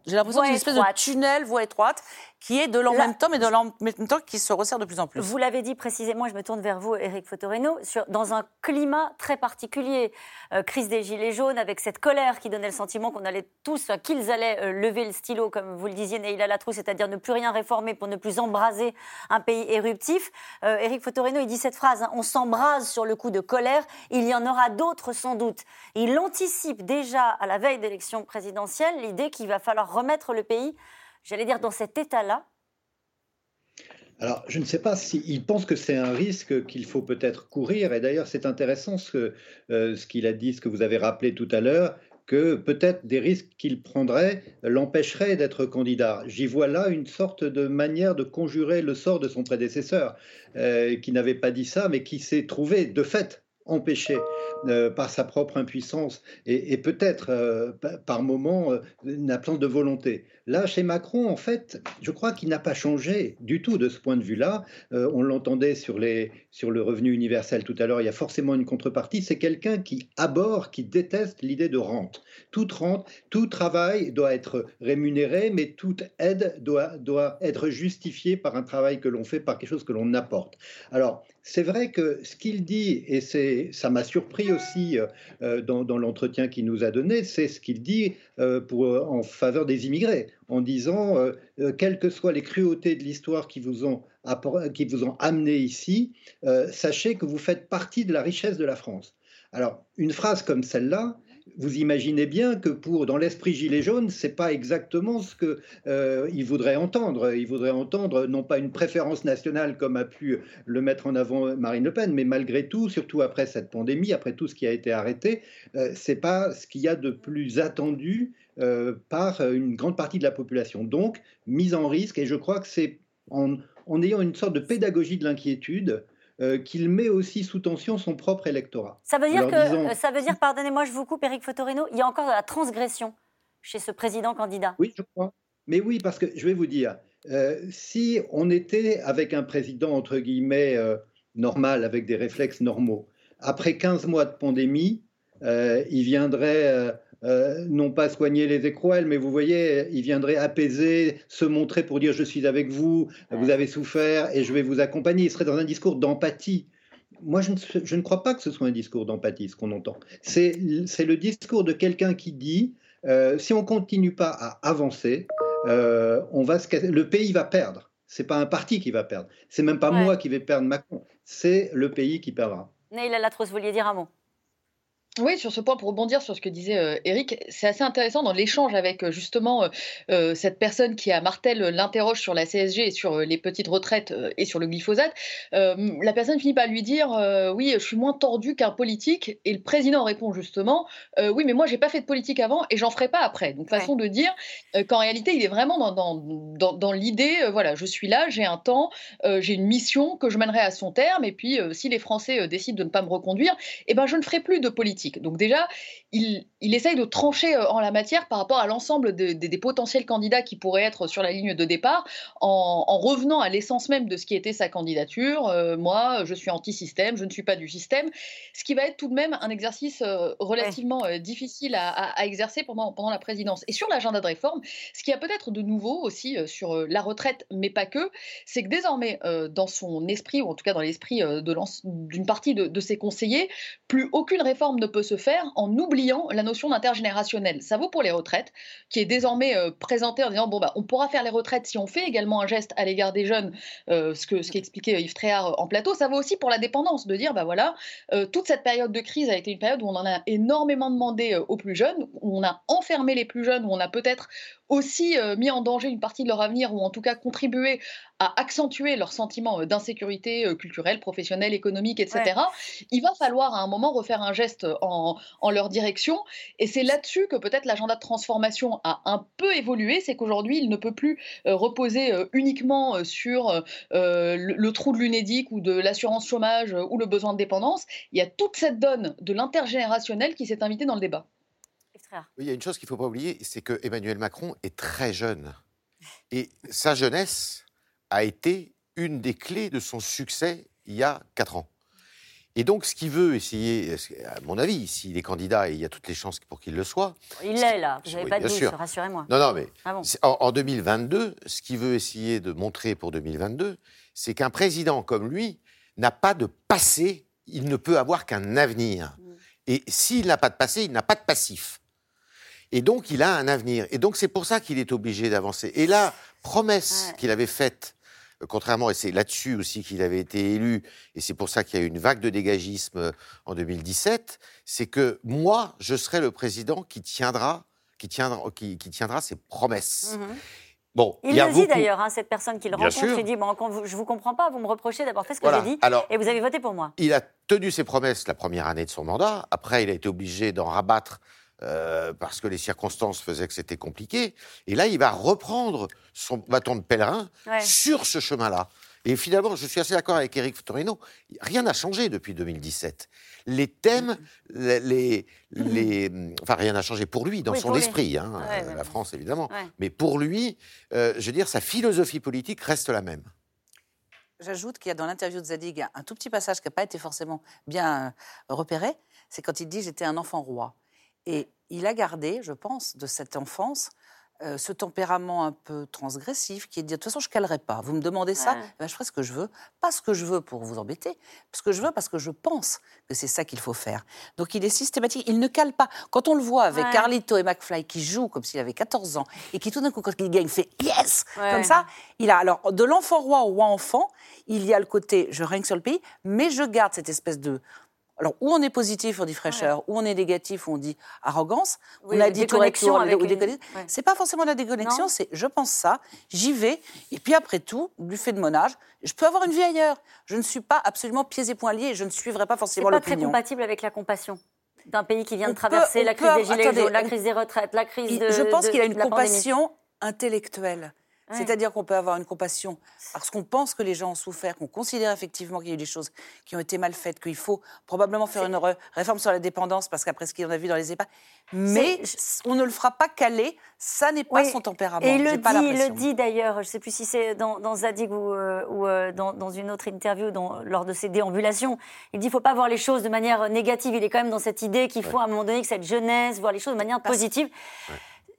S2: j'ai l'impression, d'une espèce de tunnel, voie étroite, qui est de l'en même temps, mais de l'en même temps qui se resserre de plus en plus.
S1: Vous l'avez dit précisément, je me tourne vers vous, Éric Fotoreno, sur, dans un climat très particulier. Euh, crise des Gilets jaunes, avec cette colère qui donnait le sentiment qu'on allait tous, qu'ils allaient euh, lever le stylo, comme vous le disiez, Neila Latrou, c'est-à-dire ne plus rien réformer pour ne plus embraser un pays éruptif. Euh, Éric Fotoreno, il dit cette phrase, hein, on s'embrase sur le coup de colère, il y en aura d'autres sans doute. Il anticipe déjà, à la veille d'élections présidentielles, l'idée qu'il va falloir remettre le pays j'allais dire, dans cet état-là
S5: alors, je ne sais pas s'il pense que c'est un risque qu'il faut peut-être courir. Et d'ailleurs, c'est intéressant ce, euh, ce qu'il a dit, ce que vous avez rappelé tout à l'heure, que peut-être des risques qu'il prendrait l'empêcheraient d'être candidat. J'y vois là une sorte de manière de conjurer le sort de son prédécesseur, euh, qui n'avait pas dit ça, mais qui s'est trouvé de fait empêché euh, par sa propre impuissance et, peut-être euh, par moment euh, une de volonté. Là, chez Macron, en fait, je crois qu'il n'a pas changé du tout de ce point de vue-là. on l'entendait sur, sur le revenu universel tout à l'heure, il y a forcément une contrepartie. C'est quelqu'un qui aborde, qui déteste l'idée de rente. Toute rente, tout travail doit être rémunéré, mais toute aide doit, doit être justifiée par un travail que l'on fait, par quelque chose que l'on apporte. Alors, c'est vrai que ce qu'il dit, et ça m'a surpris aussi euh, dans, l'entretien qu'il nous a donné, c'est ce qu'il dit euh, pour, en faveur des immigrés, en disant, euh, quelles que soient les cruautés de l'histoire qui, vous ont, qui vous ont amené ici, sachez que vous faites partie de la richesse de la France. Alors, une phrase comme celle-là, vous imaginez bien que pour dans l'esprit gilet jaune, c'est pas exactement ce que euh, voudrait entendre. Il voudrait entendre non pas une préférence nationale comme a pu le mettre en avant Marine Le Pen, mais malgré tout, surtout après cette pandémie, après tout ce qui a été arrêté, euh, c'est pas ce qu'il y a de plus attendu euh, par une grande partie de la population. Donc mise en risque, et je crois que c'est en ayant une sorte de pédagogie de l'inquiétude euh, qu'il met aussi sous tension son propre électorat.
S1: Ça veut dire que, euh, ça veut dire, pardonnez-moi, je vous coupe, Éric Fotorino, il y a encore de la transgression chez ce président candidat.
S5: Oui, je crois. Mais oui, parce que je vais vous dire, euh, si on était avec un président entre guillemets normal, avec des réflexes normaux, après 15 mois de pandémie, il viendrait euh, non pas soigner les écrouelles, mais vous voyez, il viendrait apaiser, se montrer pour dire je suis avec vous, vous avez souffert et je vais vous accompagner. Il serait dans un discours d'empathie. Moi, je ne, crois pas que ce soit un discours d'empathie, ce qu'on entend. C'est le discours de quelqu'un qui dit, euh, si on continue pas à avancer, euh, on va le pays va perdre. C'est pas un parti qui va perdre. C'est même pas moi qui vais perdre Macron. C'est le pays qui perdra.
S1: Neil Latros, vous vouliez dire un mot?
S3: Oui, sur ce point, pour rebondir sur ce que disait euh, Eric, c'est assez intéressant dans l'échange avec euh, justement euh, euh, cette personne qui, à Martel, l'interroge sur la CSG et sur les petites retraites et sur le glyphosate. la personne finit par lui dire Oui, je suis moins tordu qu'un politique. Et le président répond justement Oui, mais moi, j'ai pas fait de politique avant et j'en ferai pas après. Donc, façon de dire qu'en réalité, il est vraiment dans, dans, dans, dans l'idée voilà, je suis là, j'ai un temps, j'ai une mission que je mènerai à son terme. Et puis, si les Français décident de ne pas me reconduire, eh ben, je ne ferai plus de politique. Donc déjà, il, essaye de trancher euh, en la matière par rapport à l'ensemble des potentiels candidats qui pourraient être sur la ligne de départ, en, revenant à l'essence même de ce qui était sa candidature. Euh, moi, je suis anti-système, je ne suis pas du système, ce qui va être tout de même un exercice euh, relativement difficile à, exercer pendant, pendant la présidence. Et sur l'agenda de réforme, ce qui a peut-être de nouveau aussi sur la retraite, mais pas que, c'est que désormais, dans son esprit, ou en tout cas dans l'esprit d'une partie de, de ses conseillers, plus aucune réforme ne peut se faire en oubliant la notion d'intergénérationnel. Ça vaut pour les retraites, qui est désormais euh, présentée en disant bon bah on pourra faire les retraites si on fait également un geste à l'égard des jeunes, euh, ce que ce qu'expliquait Yves Tréhard en plateau. Ça vaut aussi pour la dépendance, de dire bah voilà euh, toute cette période de crise a été une période où on en a énormément demandé aux plus jeunes, où on a enfermé les plus jeunes, où on a peut-être aussi euh, mis en danger une partie de leur avenir ou en tout cas contribué à accentuer leur sentiment euh, d'insécurité euh, culturelle, professionnelle, économique, etc., il va falloir à un moment refaire un geste en, en leur direction. Et c'est là-dessus que peut-être l'agenda de transformation a un peu évolué. C'est qu'aujourd'hui, il ne peut plus reposer uniquement sur le, le trou de l'UNEDIC ou de l'assurance chômage ou le besoin de dépendance. Il y a toute cette donne de l'intergénérationnel qui s'est invitée dans le débat.
S4: Oui, il y a une chose qu'il ne faut pas oublier, c'est que Emmanuel Macron est très jeune. Et sa jeunesse a été une des clés de son succès il y a quatre ans. Et donc, ce qu'il veut essayer, à mon avis, s'il est candidat, et il y a toutes les chances pour qu'il le soit.
S1: Il l'est là, vous n'avez
S4: Oui,
S1: pas de doute, rassurez-moi.
S4: Non, non, mais
S1: Ah bon
S4: c'est- en, en 2022, ce qu'il veut essayer de montrer pour 2022, c'est qu'un président comme lui n'a pas de passé, il ne peut avoir qu'un avenir.
S1: Mm.
S4: Et s'il n'a pas de passé, il n'a pas de passif. Et donc, il a un avenir. Et donc, c'est pour ça qu'il est obligé d'avancer. Et la promesse qu'il avait faite, euh, contrairement, et c'est là-dessus aussi qu'il avait été élu, et c'est pour ça qu'il y a eu une vague de dégagisme euh, en 2017, c'est que moi, je serai le président qui tiendra, qui tiendra, qui, qui tiendra ses promesses.
S1: Mhm.
S4: Bon,
S1: Il
S4: y a
S1: le dit d'ailleurs, hein, cette personne qui le
S4: Bien
S1: rencontre, il dit bon, Je vous comprends pas, vous me reprochez d'avoir fait ce que
S4: Voilà.
S1: j'ai dit,
S4: Alors-
S1: et vous avez voté pour moi.
S4: Il a tenu ses promesses la première année de son mandat. Après, il a été obligé d'en rabattre euh, parce que les circonstances faisaient que c'était compliqué. Et là, il va reprendre son bâton de pèlerin
S1: Ouais.
S4: sur ce chemin-là. Et finalement, je suis assez d'accord avec Éric Torino, rien n'a changé depuis 2017. Les thèmes, les, les- les- enfin rien n'a changé pour lui, dans
S1: Oui,
S4: son esprit, hein,
S1: Ouais,
S4: euh,
S1: ouais.
S4: la France évidemment.
S1: Ouais.
S4: Mais pour lui, euh, je veux dire, sa philosophie politique reste la même.
S2: J'ajoute qu'il y a dans l'interview de Zadig un tout petit passage qui n'a pas été forcément bien euh, repéré. C'est quand il dit J'étais un enfant roi. Et il a gardé, je pense, de cette enfance, euh, ce tempérament un peu transgressif qui est de dire De toute façon, je ne calerai pas. Vous me demandez ça,
S1: Ouais.
S2: ben, je ferai ce que je veux. Pas ce que je veux pour vous embêter, ce que je veux parce que je pense que c'est ça qu'il faut faire. Donc il est systématique, il ne cale pas. Quand on le voit avec
S1: Ouais.
S2: Carlito et McFly qui jouent comme s'il avait 14 ans et qui tout d'un coup, quand il gagne, fait Yes
S1: Ouais.
S2: Comme ça, il a alors de l'enfant roi au roi enfant, il y a le côté je règne sur le pays, mais je garde cette espèce de alors, où on est positif, on dit fraîcheur, où on est négatif, on dit arrogance.
S1: Oui,
S2: on a dit tour
S1: déconnexion
S2: tour,
S1: avec
S2: ou
S1: une-
S2: déconner.
S1: ouais.
S2: C'est pas forcément la déconnexion, c'est je pense ça, j'y vais, et puis après tout, du fait de mon âge, je peux avoir une vie ailleurs. Je ne suis pas absolument pieds et poings liés, je ne suivrai pas
S1: C'est
S2: forcément
S1: pas très
S2: l'opinion.
S1: compatible avec la compassion d'un pays qui vient
S2: On
S1: de traverser
S2: peut-
S1: la crise
S2: peut-
S1: des gilets
S2: attendez,
S1: jaunes, la crise des retraites, la crise de
S2: je pense qu'il a une
S1: la pandémie.
S2: compassion intellectuelle.
S1: Ouais.
S2: C'est-à-dire qu'on peut avoir une compassion parce qu'on pense que les gens ont souffert, qu'on considère effectivement qu'il y a eu des choses qui ont été mal faites, qu'il faut probablement faire une réforme sur la dépendance parce qu'après ce qu'on a vu dans les EHPAD. Mais on ne le fera pas caler, ça n'est pas
S1: Oui.
S2: son tempérament.
S1: Et il le
S2: pas
S1: dit, il le dit d'ailleurs, je ne sais plus si c'est dans, dans Zadig ou, euh, ou, euh, dans, dans une autre interview dans- lors de ses déambulations. Il dit qu'il ne faut pas voir les choses de manière négative. Il est quand même dans cette idée qu'il faut à un moment donné que cette jeunesse, voir les choses de manière positive.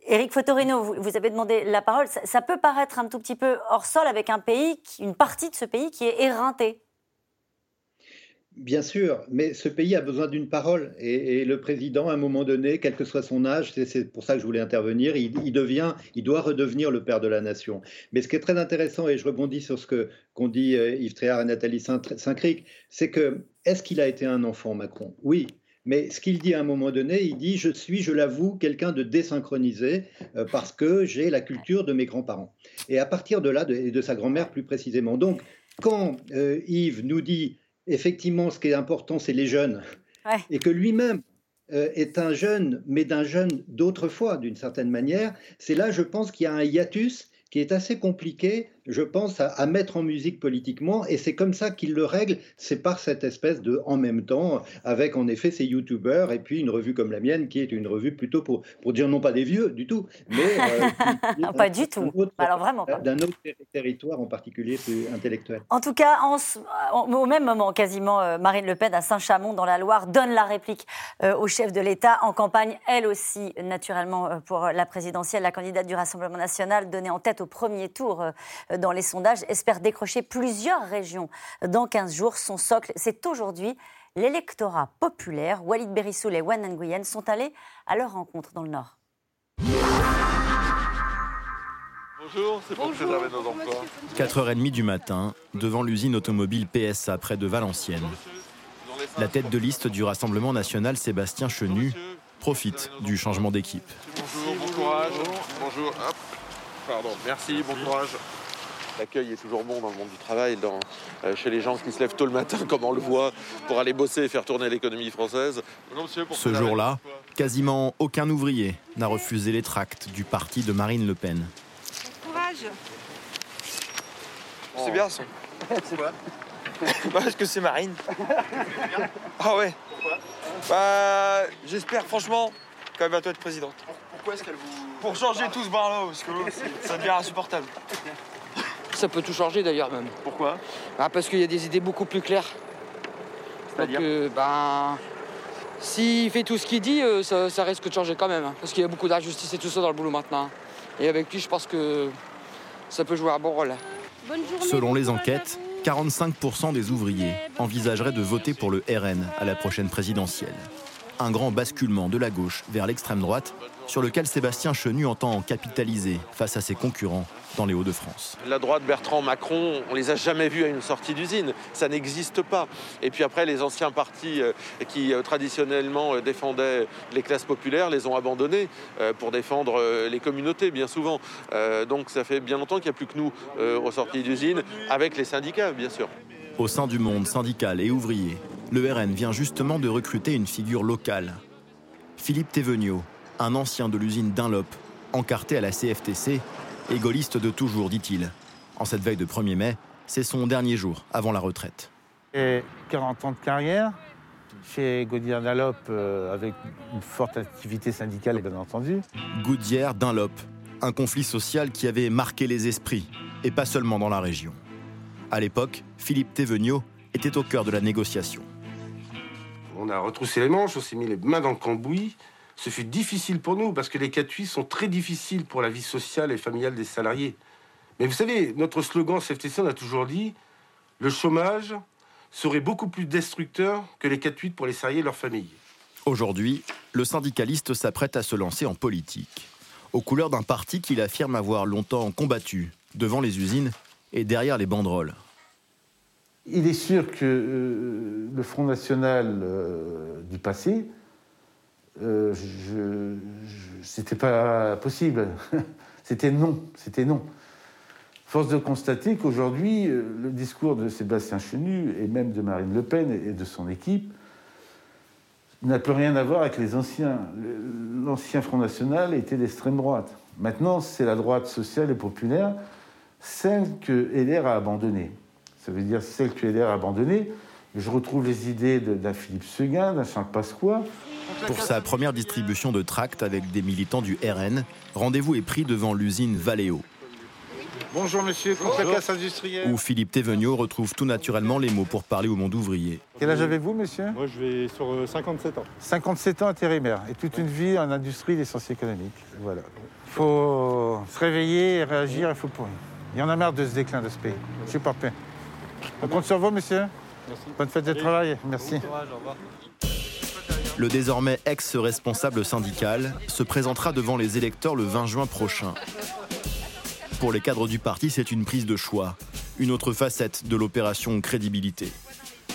S1: Éric Fotorino, vous, avez demandé la parole. Ça, peut paraître un tout petit peu hors sol avec un pays, une partie de ce pays qui est éreinté.
S5: Bien sûr, mais ce pays a besoin d'une parole. Et, le président, à un moment donné, quel que soit son âge, c'est- pour ça que je voulais intervenir, il, devient, il doit redevenir le père de la nation. Mais ce qui est très intéressant, et je rebondis sur ce que qu'ont dit euh, Yves Tréhard et Nathalie Saint- Saint-Cric, c'est que est-ce qu'il a été un enfant, Macron? Oui. Mais ce qu'il dit à un moment donné, il dit Je suis, je l'avoue, quelqu'un de désynchronisé euh, parce que j'ai la culture de mes grands-parents. Et à partir de là, de- et de sa grand-mère plus précisément. Donc, quand euh, Yves nous dit effectivement ce qui est important, c'est les jeunes,
S1: Ouais.
S5: et que lui-même euh, est un jeune, mais d'un jeune d'autrefois, d'une certaine manière, c'est là, je pense, qu'il y a un hiatus qui est assez compliqué, je pense, à, à mettre en musique politiquement, et c'est comme ça qu'il le règle, c'est par cette espèce de en même temps, avec en effet ces youtubeurs, et puis une revue comme la mienne, qui est une revue plutôt pour, pour dire non pas des vieux du tout, mais... euh,
S1: Pas du tout.
S5: autre-
S1: Alors vraiment pas.
S5: D'un autre terri- territoire en particulier, plus intellectuel.
S1: En tout cas, en ce- en- au même moment, quasiment, euh, Marine Le Pen à Saint-Chamond, dans la Loire, donne la réplique euh, au chef de l'État en campagne, elle aussi, naturellement, pour la présidentielle. La candidate du Rassemblement national, donnée en tête au premier tour euh, dans les sondages, espère décrocher plusieurs régions dans 15 jours. Son socle, c'est aujourd'hui l'électorat populaire. Walid Berissoul et Wan Nguyen sont allés à leur rencontre dans le Nord.
S13: Bonjour, c'est pour préserver nos emplois.
S14: 4h30 du matin, devant l'usine automobile PSA près de Valenciennes. La tête de liste du Rassemblement national, Sébastien Chenu, profite du changement d'équipe.
S13: Bonjour, bon courage. courage. Bonjour. Hop. Pardon. Merci, bon courage. L'accueil est toujours bon dans le monde du travail, dans, euh, chez les gens qui se lèvent tôt le matin, comme on le voit, pour aller bosser et faire tourner l'économie française.
S14: Ce jour-là, quasiment aucun ouvrier n'a refusé les tracts du parti de Marine Le Pen.
S15: Courage.
S16: C'est bien son. Pourquoi Parce que c'est Marine. Ah ouais.
S13: Pourquoi
S16: Bah, j'espère franchement qu'elle va bientôt être présidente.
S13: Pourquoi est-ce qu'elle vous.
S16: Pour changer tout ce bar-là, parce que ça devient insupportable.
S17: Ça peut tout changer d'ailleurs même.
S13: Pourquoi?
S17: Ah, Parce qu'il y a des idées beaucoup plus claires.
S13: C'est-à-dire?
S17: Donc, euh, ben, s'il fait tout ce qu'il dit, euh, ça, ça risque de changer quand même. hein, parce qu'il y a beaucoup d'injustice et tout ça dans le boulot maintenant. Et avec lui, je pense que ça peut jouer un bon rôle.
S14: Selon les enquêtes, 45% des ouvriers envisageraient de voter pour le RN à la prochaine présidentielle. Un grand basculement de la gauche vers l'extrême droite sur lequel Sébastien Chenu entend capitaliser face à ses concurrents dans les Hauts-de-France.
S13: La droite Bertrand Macron, on les a jamais vus à une sortie d'usine, ça n'existe pas. Et puis après, les anciens partis euh, qui euh, traditionnellement euh, défendaient les classes populaires les ont abandonnés pour défendre les communautés, bien souvent. Donc ça fait bien longtemps qu'il n'y a plus que nous aux sorties d'usine, avec les syndicats, bien sûr.
S14: Au sein du monde syndical et ouvrier, le RN vient justement de recruter une figure locale. Philippe Thévenot, un ancien de l'usine Dunlop, encarté à la CFTC, et gaulliste de toujours, dit-il. En cette veille de 1er mai, c'est son dernier jour avant la retraite.
S18: J'ai 40 ans de carrière chez Gaudière Dallop euh, avec une forte activité syndicale, bien entendu.
S14: Goodyear Dunlop, un conflit social qui avait marqué les esprits, et pas seulement dans la région. À l'époque, Philippe Thévenot était au cœur de la négociation.
S19: On a retroussé les manches, on s'est mis les mains dans le cambouis. Ce fut difficile pour nous parce que les 4 sont très difficiles pour la vie sociale et familiale des salariés. Mais vous savez, notre slogan CFTC, on a toujours dit le chômage serait beaucoup plus destructeur que les 4 pour les salariés et leurs familles.
S14: Aujourd'hui, le syndicaliste s'apprête à se lancer en politique, aux couleurs d'un parti qu'il affirme avoir longtemps combattu, devant les usines et derrière les banderoles.
S18: Il est sûr que euh, le Front National euh, du passé, euh, c'était pas possible. c'était non, c'était non. Force de constater qu'aujourd'hui, euh, le discours de Sébastien Chenu et même de Marine Le Pen et de son équipe n'a plus rien à voir avec les anciens. L'ancien Front National était d'extrême droite. Maintenant, c'est la droite sociale et populaire, celle que LR a abandonnée. Ça veut dire celle que LR a abandonnée. Je retrouve les idées d'un Philippe Seguin, d'un Charles Pasqua.
S14: Pour sa première distribution de tracts avec des militants du RN, rendez-vous est pris devant l'usine Valeo,
S18: Bonjour monsieur, contre la casse industrielle.
S14: où Philippe Thévenot retrouve tout naturellement les mots pour parler au monde ouvrier.
S18: Quel âge avez-vous, monsieur
S9: Moi, je vais sur euh, 57 ans.
S18: 57 ans intérimaire et toute une vie en industrie des sciences économiques. Voilà. Il faut se réveiller et réagir, il faut pour. Il y en a marre de ce déclin de ce pays. Je suis pas paix. On compte sur vous, monsieur. Bonne fête de travail. Merci.
S14: Le désormais ex-responsable syndical se présentera devant les électeurs le 20 juin prochain. Pour les cadres du parti, c'est une prise de choix, une autre facette de l'opération crédibilité.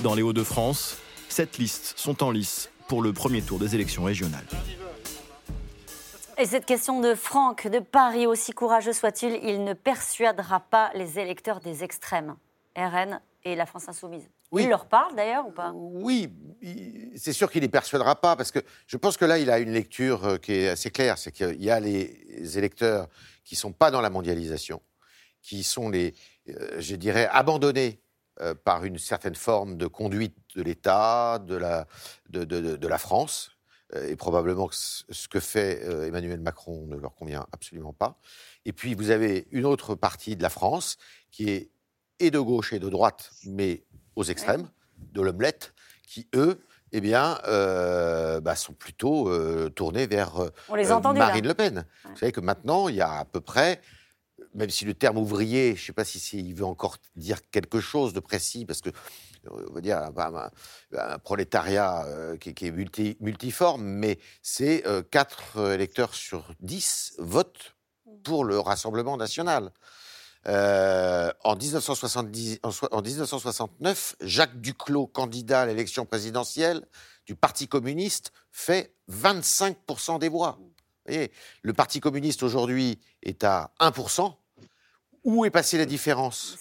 S14: Dans les Hauts-de-France, sept listes sont en lice pour le premier tour des élections régionales.
S1: Et cette question de Franck de Paris, aussi courageux soit-il, il ne persuadera pas les électeurs des extrêmes, RN et la France Insoumise.
S4: Oui.
S1: Il leur parle d'ailleurs ou pas?
S4: Oui, c'est sûr qu'il ne les persuadera pas, parce que je pense que là, il a une lecture euh, qui est assez claire. C'est qu'il y a les électeurs qui ne sont pas dans la mondialisation, qui sont les, euh, je dirais, abandonnés euh, par une certaine forme de conduite de l'État, de la, de, de- de- de la France. Et probablement que ce que fait Emmanuel Macron ne leur convient absolument pas. Et puis, vous avez une autre partie de la France qui est et de gauche et de droite, mais aux extrêmes, de l'omelette, qui, eux, eh bien, euh, bah, sont plutôt euh, tournés vers euh,
S1: là.
S4: Marine Le Pen. Vous savez que maintenant, il y a à peu près, même si le terme ouvrier, je ne sais pas si il veut encore dire quelque chose de précis, parce que on va dire un, un- un prolétariat qui, qui est multi- multiforme, mais c'est 4 électeurs sur 10 votent pour le Rassemblement national. Euh, en, 1970, en, so- en 1969, Jacques Duclos, candidat à l'élection présidentielle du Parti communiste, fait 25% des voix. Vous Vous voyez, le Parti communiste aujourd'hui est à 1%. Où est passée la différence?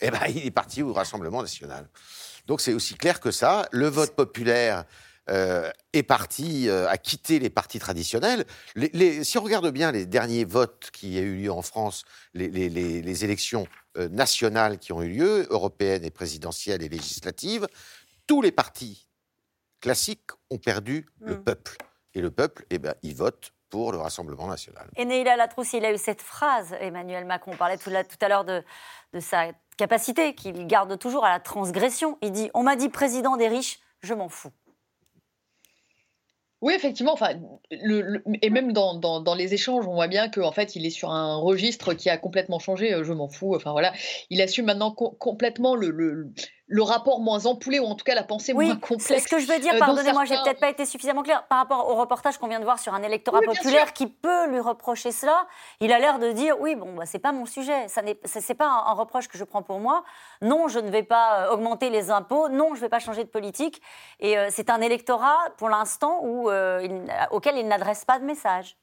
S4: Eh bien, il est parti au Rassemblement national. Donc c'est aussi clair que ça. Le vote populaire euh, est parti, euh, a quitté les partis traditionnels. Les- les- si on regarde bien les derniers votes qui ont eu lieu en France, les, élections euh, nationales qui ont eu lieu, européennes et présidentielles et législatives, tous les partis classiques ont perdu le peuple. Et le peuple, eh ben, il vote pour le Rassemblement national.
S1: Et Neila Latrousse, il a eu cette phrase, Emmanuel Macron, on parlait tout, à l'heure de, de sa capacité qu'il garde toujours à la transgression. Il dit On m'a dit président des riches, je m'en fous.
S3: Oui, effectivement. Enfin, et même dans, les échanges, on voit bien qu'en fait, il est sur un registre qui a complètement changé. euh, Je m'en fous. Enfin voilà, il assume maintenant co- complètement le, le rapport moins ampoulé ou en tout cas la pensée
S1: Oui,
S3: moins
S1: c'est
S3: complexe.
S1: ce que je veux dire,
S3: euh,
S1: pardonnez-moi, j'ai
S3: certains-
S1: peut-être pas été suffisamment clair par rapport au reportage qu'on vient de voir sur un électorat
S3: Oui,
S1: populaire qui peut lui reprocher cela. Il a l'air de dire oui, bon, bah, c'est pas mon sujet, ça n'est c'est pas un, un reproche que je prends pour moi. Non, je ne vais pas euh, augmenter les impôts, non, je ne vais pas changer de politique. Et euh, c'est un électorat pour l'instant où euh, il- auquel il n'adresse pas de message.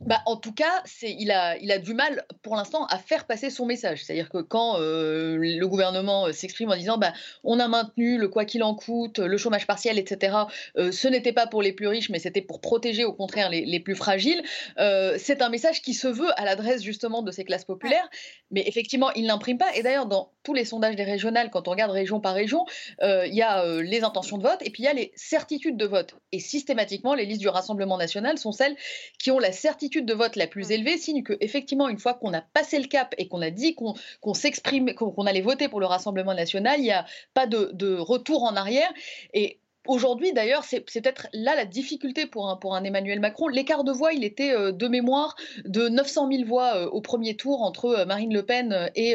S3: Bah, en tout cas, il, a, il a du mal pour l'instant à faire passer son message. C'est-à-dire que quand euh, le gouvernement euh, s'exprime en disant bah, on a maintenu le quoi qu'il en coûte, le chômage partiel, etc., euh, ce n'était pas pour les plus riches, mais c'était pour protéger au contraire les, les plus fragiles, euh, c'est un message qui se veut à l'adresse justement de ces classes populaires. Mais effectivement, il n'imprime pas. Et d'ailleurs, dans tous les sondages des régionales, quand on regarde région par région, il y a les intentions de vote et puis il y a les certitudes de vote. Et systématiquement, les listes du Rassemblement national sont celles qui ont la certitude de vote la plus élevée, signe que effectivement, une fois qu'on a passé le cap et qu'on a dit qu'on s'exprime, qu'on qu'on allait voter pour le Rassemblement national, il n'y a pas de, de retour en arrière. Et Aujourd'hui, d'ailleurs, c'est peut-être là la difficulté pour un, pour un Emmanuel Macron. L'écart de voix, il était euh, de mémoire de 900 000 voix euh, au premier tour entre euh, Marine Le Pen et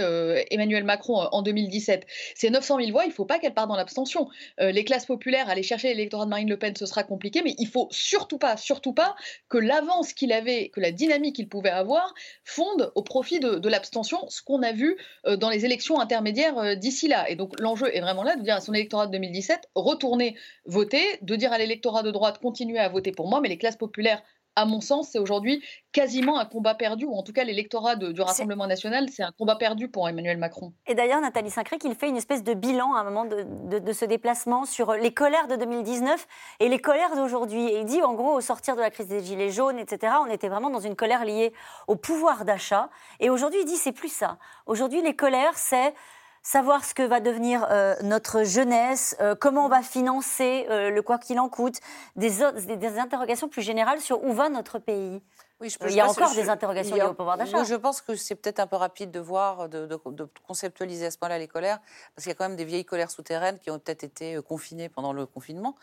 S3: Emmanuel Macron en 2017. Ces 900 000 voix, il ne faut pas qu'elles partent dans l'abstention. Les classes populaires, aller chercher l'électorat de Marine Le Pen, ce sera compliqué, mais il faut surtout pas, surtout pas que l'avance qu'il avait, que la dynamique qu'il pouvait avoir, fonde au profit de, de l'abstention, ce qu'on a vu dans les élections intermédiaires d'ici là. Et donc l'enjeu est vraiment là de dire à son électorat de 2017, retournez voter, de dire à l'électorat de droite, continuez à voter pour moi, mais les classes populaires, à mon sens, c'est aujourd'hui quasiment un combat perdu, ou en tout cas l'électorat du Rassemblement national, c'est un combat perdu pour Emmanuel Macron.
S1: Et d'ailleurs, Nathalie Saint-Cric, il fait une espèce de bilan à un moment de, de- de ce déplacement sur les colères de 2019 et les colères d'aujourd'hui. Et il dit, en gros, au sortir de la crise des Gilets jaunes, etc., on était vraiment dans une colère liée au pouvoir d'achat. Et aujourd'hui, il dit, c'est plus ça. Aujourd'hui, les colères, c'est savoir ce que va devenir euh, notre jeunesse, euh, comment on va financer euh, le quoi qu'il en coûte, des, des, des interrogations plus générales sur où va notre pays.
S2: Oui, je
S1: Euh, il y a encore
S2: je-
S1: des interrogations liées au pouvoir d'achat.
S2: Oui, je pense que c'est peut-être un peu rapide de voir, de, de- de conceptualiser à ce moment-là les colères, parce qu'il y a quand même des vieilles colères souterraines qui ont peut-être été euh, confinées pendant le confinement,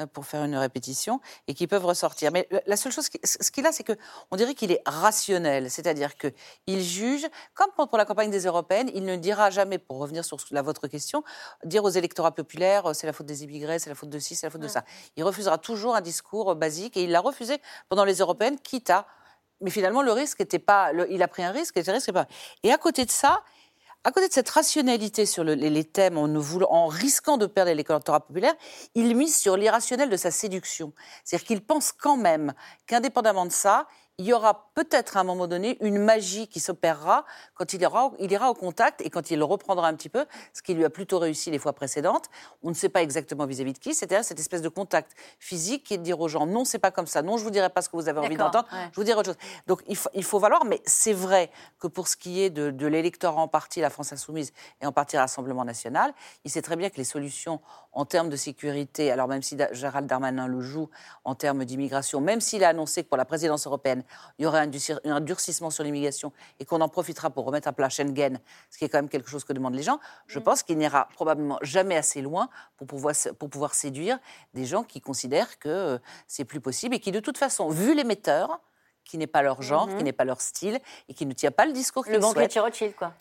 S2: euh, pour faire une répétition, et qui peuvent ressortir. Mais la- seule chose, qui- ce qu'il a, c'est que on dirait qu'il est rationnel, c'est-à-dire qu'il juge, comme pour la campagne des européennes, il ne dira jamais, pour revenir sur la, votre question, dire aux électorats populaires, c'est la faute des immigrés, c'est la faute de ci, c'est la faute de ça. Il refusera toujours un discours basique, et il l'a refusé pendant les européennes, quitte à mais finalement, le risque n'était pas. il a pris un risque et le risque pas. Et à côté de ça, à côté de cette rationalité sur le- les, thèmes, en, voulant- en risquant de perdre l'électorat populaire, il mise sur l'irrationnel de sa séduction. C'est-à-dire qu'il pense quand même qu'indépendamment de ça, il y aura peut-être à un moment donné une magie qui s'opérera quand il ira, il ira au contact et quand il le reprendra un petit peu, ce qui lui a plutôt réussi les fois précédentes. On ne sait pas exactement vis-à-vis de qui, c'est-à-dire cette espèce de contact physique qui est de dire aux gens non, c'est pas comme ça, non, je vous dirai pas ce que vous avez envie d'entendre,
S1: ouais.
S2: je vous dirai autre chose. Donc il faut, il faut valoir, mais c'est vrai que pour ce qui est de, de l'électorat en partie, la France insoumise et en partie Rassemblement national, il sait très bien que les solutions en termes de sécurité, alors même si Gérald Darmanin le joue en termes d'immigration, même s'il a annoncé que pour la présidence européenne, il y aurait un, durci- un durcissement sur l'immigration et qu'on en profitera pour remettre à plat Schengen, ce qui est quand même quelque chose que demandent les gens, je pense qu'il n'ira probablement jamais assez loin pour pouvoir, se- pour pouvoir séduire des gens qui considèrent que euh, c'est plus possible et qui, de toute façon, vu l'émetteur, qui n'est pas leur genre,
S1: Mhm.
S2: qui n'est pas leur style et qui ne tient pas le discours qu'ils
S1: Le banquier Rothschild, quoi.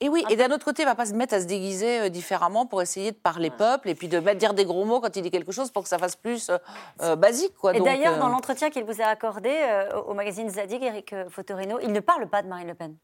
S2: Et oui, et d'un autre côté, il va pas se mettre à se déguiser euh, différemment pour essayer de parler peuple et puis de mettre dire des gros mots quand il dit quelque chose pour que ça fasse plus euh, euh, basique, quoi.
S1: Et d'ailleurs,
S2: euh,
S1: dans l'entretien qu'il vous a accordé euh, au magazine Zadig, Eric Fotorino, il ne parle pas de Marine Le Pen.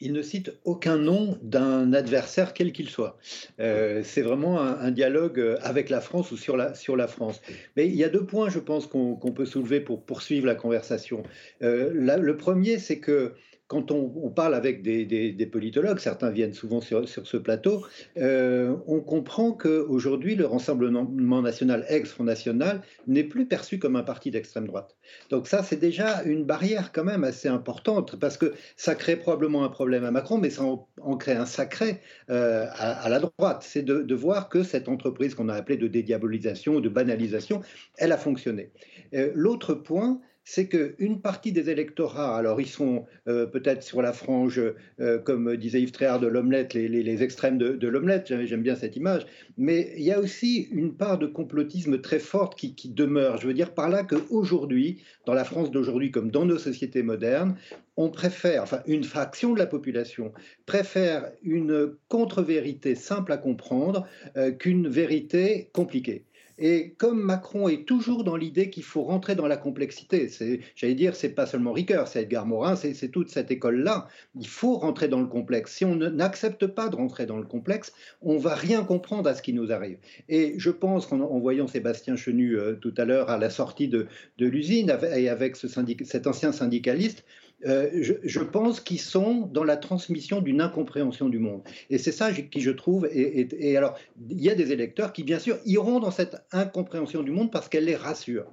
S5: il ne cite aucun nom d'un adversaire quel qu'il soit. Euh, c'est vraiment un, dialogue avec la France ou sur la, sur la France. Mais il y a deux points, je pense, qu'on peut soulever pour poursuivre la conversation. Euh, le premier, c'est que quand on, parle avec des, politologues, certains viennent souvent sur, ce plateau, euh, on comprend qu'aujourd'hui, le Rassemblement national, ex-Front National, n'est plus perçu comme un parti d'extrême droite. Donc ça, c'est déjà une barrière quand même assez importante, parce que ça crée probablement un problème à Macron, mais ça en, crée un sacré euh, à, la droite. C'est de, voir que cette entreprise qu'on a appelée de dédiabolisation de banalisation, elle a fonctionné. Euh, l'autre point, c'est qu'une partie des électorats, alors ils sont euh, peut-être sur la frange, euh, comme disait Yves Tréhard, de l'omelette, les, extrêmes de, l'omelette, j'aime bien cette image, mais il y a aussi une part de complotisme très forte qui, demeure. Je veux dire par là qu'aujourd'hui, dans la France d'aujourd'hui comme dans nos sociétés modernes, on préfère, enfin une fraction de la population préfère une contre-vérité simple à comprendre euh, qu'une vérité compliquée. Et comme Macron est toujours dans l'idée qu'il faut rentrer dans la complexité, j'allais dire, c'est pas seulement Ricoeur, c'est Edgar Morin, c'est, toute cette école-là. Il faut rentrer dans le complexe. Si on n'accepte pas de rentrer dans le complexe, on va rien comprendre à ce qui nous arrive. Et je pense qu'en voyant Sébastien Chenu euh, tout à l'heure à la sortie de, l'usine et avec ce cet ancien syndicaliste, euh, je, pense qu'ils sont dans la transmission d'une incompréhension du monde. Et c'est ça qui, je trouve, et, alors, il y a des électeurs qui, bien sûr, iront dans cette incompréhension du monde parce qu'elle les rassure.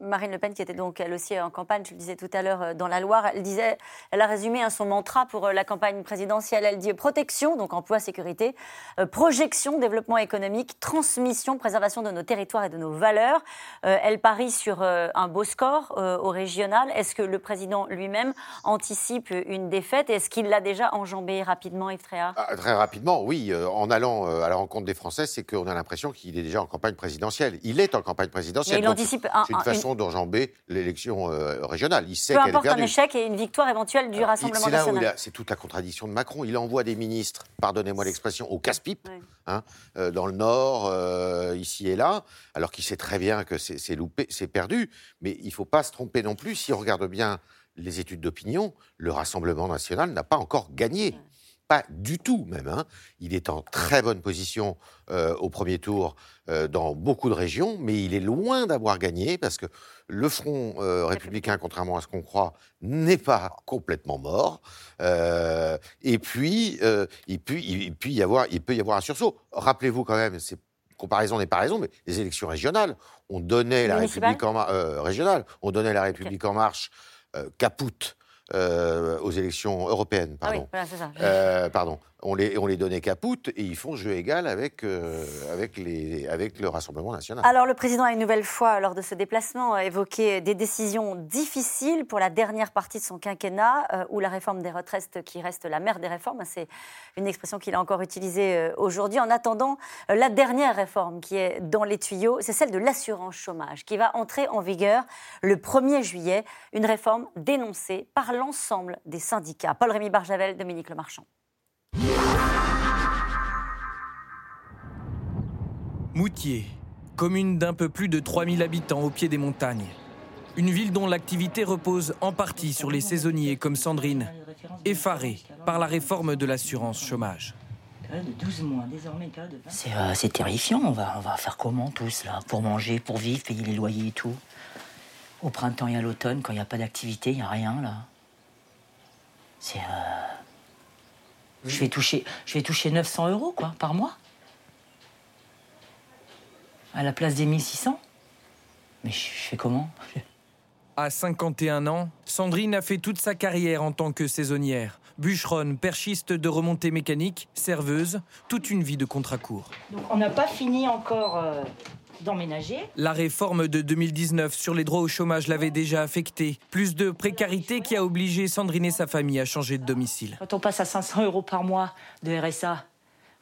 S1: Marine Le Pen, qui était donc elle aussi en campagne, je le disais tout à l'heure, euh, dans la Loire, elle disait, elle a résumé hein, son mantra pour euh, la campagne présidentielle. Elle dit protection, donc emploi, sécurité, euh, projection, développement économique, transmission, préservation de nos territoires et de nos valeurs. elle parie sur un beau score au régional. Est-ce que le président lui-même anticipe une défaite? Est-ce qu'il l'a déjà enjambé rapidement, Yves Tréhard?
S4: Ah, Très rapidement, oui. en allant à la rencontre des Français, c'est qu'on a l'impression qu'il est déjà en campagne présidentielle. Il est en campagne présidentielle.
S1: Mais il anticipe un,
S4: d'enjamber l'élection euh, régionale. Il sait
S1: Peu importe un échec et une victoire éventuelle du Rassemblement national.
S4: C'est toute la contradiction de Macron. Il envoie des ministres, pardonnez-moi l'expression, au casse-pipe, hein, euh, dans le Nord, euh, ici et là, alors qu'il sait très bien que c'est loupé, c'est perdu. Mais il ne faut pas se tromper non plus. Si on regarde bien les études d'opinion, le Rassemblement national n'a pas encore gagné. Pas du tout même. Hein. Il est en très bonne position euh, au premier tour euh, dans beaucoup de régions, mais il est loin d'avoir gagné parce que le Front euh, républicain, contrairement à ce qu'on croit, n'est pas complètement mort. et puis, il, peut, il, y avoir, il peut y avoir un sursaut. Rappelez-vous quand même, c'est comparaison n'est pas raison, mais les élections régionales, on donnait la République en marche, régionale, on donnait la République en marche capoute aux élections européennes, pardon.
S1: Ah oui, voilà, ça.
S4: Euh, pardon on les, on les donnait capoute et ils font jeu égal avec, euh, avec, le Rassemblement national.
S1: Alors le président a une nouvelle fois, lors de ce déplacement, évoqué des décisions difficiles pour la dernière partie de son quinquennat, euh, où la réforme des retraites qui reste la mère des réformes, c'est une expression qu'il a encore utilisée euh, aujourd'hui. En attendant, la dernière réforme qui est dans les tuyaux, c'est celle de l'assurance chômage, qui va entrer en vigueur le 1er juillet, une réforme dénoncée par l'ensemble des syndicats. Paul-Rémy Barjavel, Dominique Lemarchand.
S15: Moutier, commune d'un peu plus de 3000 habitants au pied des montagnes. Une ville dont l'activité repose en partie sur les saisonniers comme Sandrine, effarée par la réforme de l'assurance chômage.
S20: Euh, c'est terrifiant, on va, on va faire comment tous là Pour manger, pour vivre, payer les loyers et tout? Au printemps et à l'automne, quand il n'y a pas d'activité, il n'y a rien là. C'est... Euh, je vais toucher, je vais toucher 900 euros quoi, par mois. À la place des 1600. Mais je fais comment
S15: À 51 ans, Sandrine a fait toute sa carrière en tant que saisonnière. Bûcheronne, perchiste de remontée mécanique, serveuse, toute une vie de contrat court.
S20: Donc on n'a pas fini encore euh, d'emménager.
S15: La réforme de 2019 sur les droits au chômage l'avait déjà affecté. Plus de précarité qui a obligé Sandrine et sa famille à changer de domicile.
S20: Quand on passe à 500 euros par mois de RSA,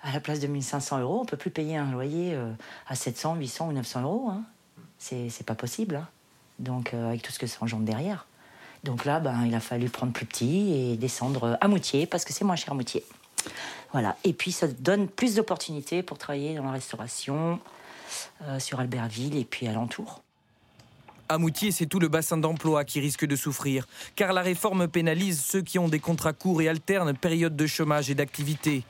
S20: à la place de 1500 euros, on peut plus payer un loyer euh, à 700, 800 ou 900 euros. Hein. C'est pas possible. Hein. Donc, euh, avec tout ce que ça engendre derrière. Donc là, ben, il a fallu prendre plus petit et descendre à Moutier, parce que c'est moins cher à Moutier. Voilà. Et puis, ça donne plus d'opportunités pour travailler dans la restauration, euh, sur Albertville et puis alentour.
S15: À Moutier, c'est tout le bassin d'emploi qui risque de souffrir, car la réforme pénalise ceux qui ont des contrats courts et alternes période de chômage et d'activité.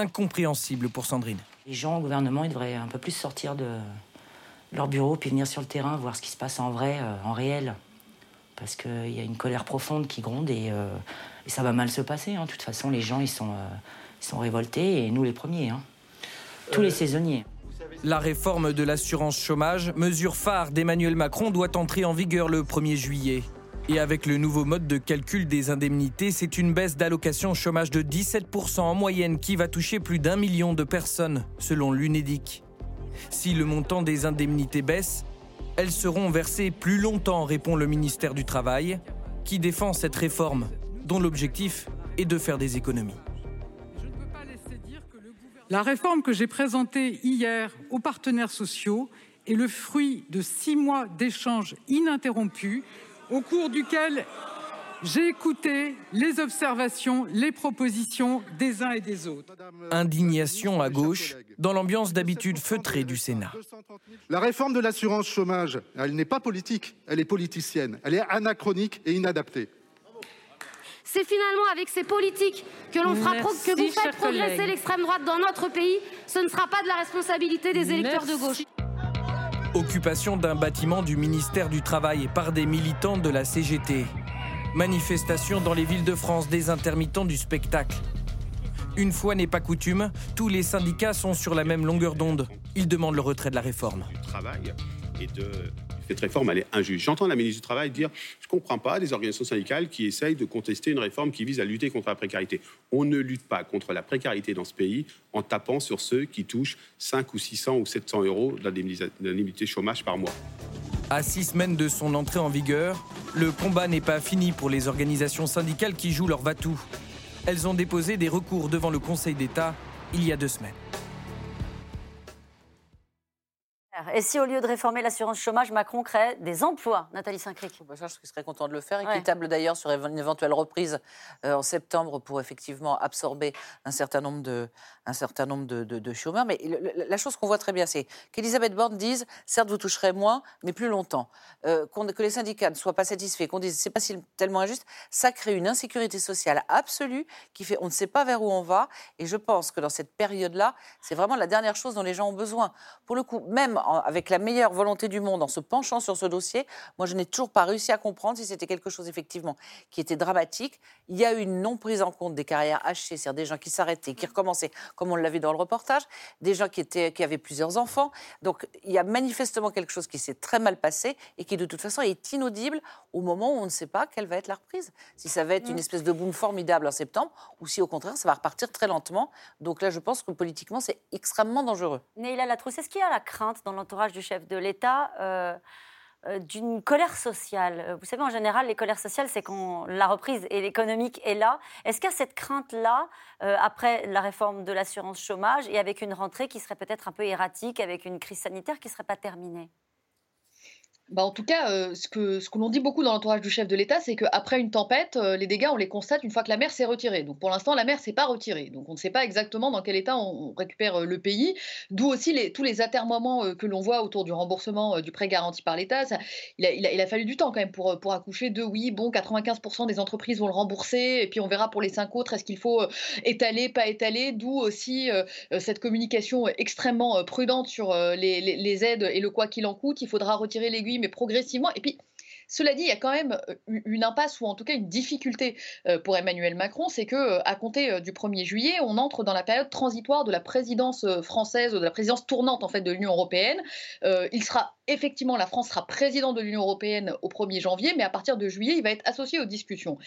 S15: Incompréhensible pour Sandrine.
S20: Les gens au gouvernement, ils devraient un peu plus sortir de leur bureau puis venir sur le terrain, voir ce qui se passe en vrai, euh, en réel. Parce qu'il y a une colère profonde qui gronde et, euh, et ça va mal se passer. hein. De toute façon, les gens, ils sont, euh, ils sont révoltés et nous les premiers. hein. Tous les saisonniers.
S15: La réforme de l'assurance chômage, mesure phare d'Emmanuel Macron, doit entrer en vigueur le 1er juillet. Et avec le nouveau mode de calcul des indemnités, c'est une baisse d'allocation chômage de 17% en moyenne qui va toucher plus d'un million de personnes, selon l'UNEDIC. Si le montant des indemnités baisse, elles seront versées plus longtemps, répond le ministère du Travail, qui défend cette réforme, dont l'objectif est de faire des économies.
S21: La réforme que j'ai présentée hier aux partenaires sociaux est le fruit de six mois d'échanges ininterrompus au cours duquel j'ai écouté les observations, les propositions des uns et des autres.
S15: Indignation à gauche, dans l'ambiance d'habitude feutrée du Sénat.
S22: La réforme de l'assurance chômage, elle n'est pas politique, elle est politicienne. Elle est anachronique et inadaptée.
S23: C'est finalement avec ces politiques que l'on fera pro- que vous faites progresser l'extrême droite dans notre pays. Ce ne sera pas de la responsabilité des électeurs de gauche.
S15: Occupation d'un bâtiment du ministère du Travail par des militants de la CGT. Manifestation dans les villes de France des intermittents du spectacle. Une fois n'est pas coutume, tous les syndicats sont sur la même longueur d'onde. Ils demandent le retrait de la réforme.
S24: Cette réforme, elle est injuste. J'entends la ministre du Travail dire je ne comprends pas des organisations syndicales qui essayent de contester une réforme qui vise à lutter contre la précarité. On ne lutte pas contre la précarité dans ce pays en tapant sur ceux qui touchent 5 ou 600 ou 700 euros d'indemnité chômage par mois.
S15: À six semaines de son entrée en vigueur, le combat n'est pas fini pour les organisations syndicales qui jouent leur va-tout. Elles ont déposé des recours devant le Conseil d'État il y a deux semaines.
S1: Et si au lieu de réformer l'assurance chômage, Macron crée des emplois, Nathalie Saint-Cric?
S2: Bah, je serais content de le faire.
S1: Ouais.
S2: Équitable d'ailleurs sur une éventuelle reprise euh, en septembre pour effectivement absorber un certain nombre de, un certain nombre de, de- de chômeurs. Mais le- la chose qu'on voit très bien, c'est qu'Elisabeth Borne dise certes, vous toucherez moins, mais plus longtemps. Euh, que les syndicats ne soient pas satisfaits, qu'on dise c'est pas si tellement injuste, ça crée une insécurité sociale absolue qui fait on ne sait pas vers où on va. Et je pense que dans cette période-là, c'est vraiment la dernière chose dont les gens ont besoin. Pour le coup, même en- avec la meilleure volonté du monde, en se penchant sur ce dossier, moi je n'ai toujours pas réussi à comprendre si c'était quelque chose effectivement qui était dramatique. Il y a eu une non prise en compte des carrières hachées, c'est-à-dire des gens qui s'arrêtaient, qui recommençaient, comme on l'a vu dans le reportage, des gens qui, étaient, qui avaient plusieurs enfants. Donc il y a manifestement quelque chose qui s'est très mal passé et qui de toute façon est inaudible au moment où on ne sait pas quelle va être la reprise. Si ça va être une espèce de boom formidable en septembre ou si au contraire ça va repartir très lentement. Donc là je pense que politiquement c'est extrêmement dangereux.
S1: Neila Latrousse, est-ce qu'il y a la crainte dans l'entourage du chef de l'État euh, d'une colère sociale Euh, Vous savez, en général, les colères sociales, c'est quand la reprise et l'économique est là. Est-ce qu'il y a cette crainte-là, euh, après la réforme de l'assurance chômage, et avec une rentrée qui serait peut-être un peu erratique, avec une crise sanitaire qui ne serait pas terminée?
S3: Bah, en tout cas, euh, ce que, l'on dit beaucoup dans l'entourage du chef de l'État, c'est qu'après une tempête, euh, les dégâts, on les constate une fois que la mer s'est retirée. Donc pour l'instant, la mer s'est pas retirée. Donc on ne sait pas exactement dans quel état on, récupère euh, le pays. D'où aussi tous les atermoiements que l'on voit autour du remboursement du prêt garanti par l'État. Il a, fallu du temps quand même pour, accoucher de oui, bon, 95% des entreprises vont le rembourser. Et puis on verra pour les cinq autres, est-ce qu'il faut étaler, pas étaler. D'où aussi cette communication extrêmement prudente sur les aides et le quoi qu'il en coûte. Il faudra retirer l'aiguille, mais progressivement. Et puis, cela dit, il y a quand même euh, une impasse ou en tout cas une difficulté euh, pour Emmanuel Macron, c'est que euh, à compter du 1er juillet, on entre dans la période transitoire de la présidence française, de la présidence tournante en fait de l'Union européenne. Il sera effectivement, la France sera président de l'Union européenne au 1er janvier, mais à partir de juillet, il va être associé aux discussions.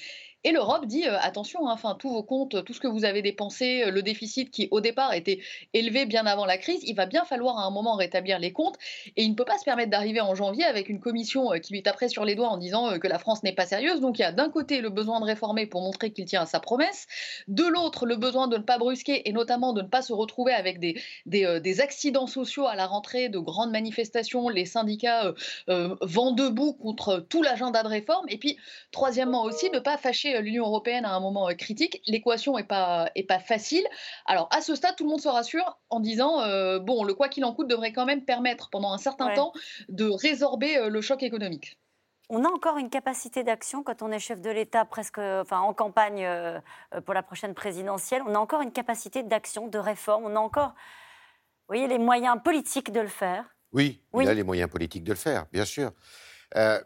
S3: Et l'Europe dit euh, attention, hein, enfin tous vos comptes, tout ce que vous avez dépensé, euh, le déficit qui au départ était élevé bien avant la crise, il va bien falloir à un moment rétablir les comptes. Et il ne peut pas se permettre d'arriver en janvier avec une commission euh, qui lui taperait sur les doigts en disant que la France n'est pas sérieuse. Donc il y a d'un côté le besoin de réformer pour montrer qu'il tient à sa promesse, de l'autre le besoin de ne pas brusquer et notamment de ne pas se retrouver avec des, des, accidents sociaux à la rentrée, de grandes manifestations, les syndicats euh, vent debout contre tout l'agenda de réforme. Et puis troisièmement aussi ne pas fâcher retrouver l'Union européenne à un moment euh, critique. L'équation n'est pas, est pas facile. Alors, à ce stade, tout le monde se rassure en disant euh, bon, le quoi qu'il en coûte devrait quand même permettre pendant un certain
S1: Ouais.
S3: temps de résorber euh, le choc économique.
S1: On a encore une capacité d'action quand on est chef de l'État presque, enfin en campagne euh, euh, pour la prochaine présidentielle. On a encore une capacité d'action, de réforme. On a encore, vous voyez, les moyens politiques de le faire.
S4: Oui,
S1: Oui.
S4: il a les moyens politiques de le faire, bien sûr. Euh,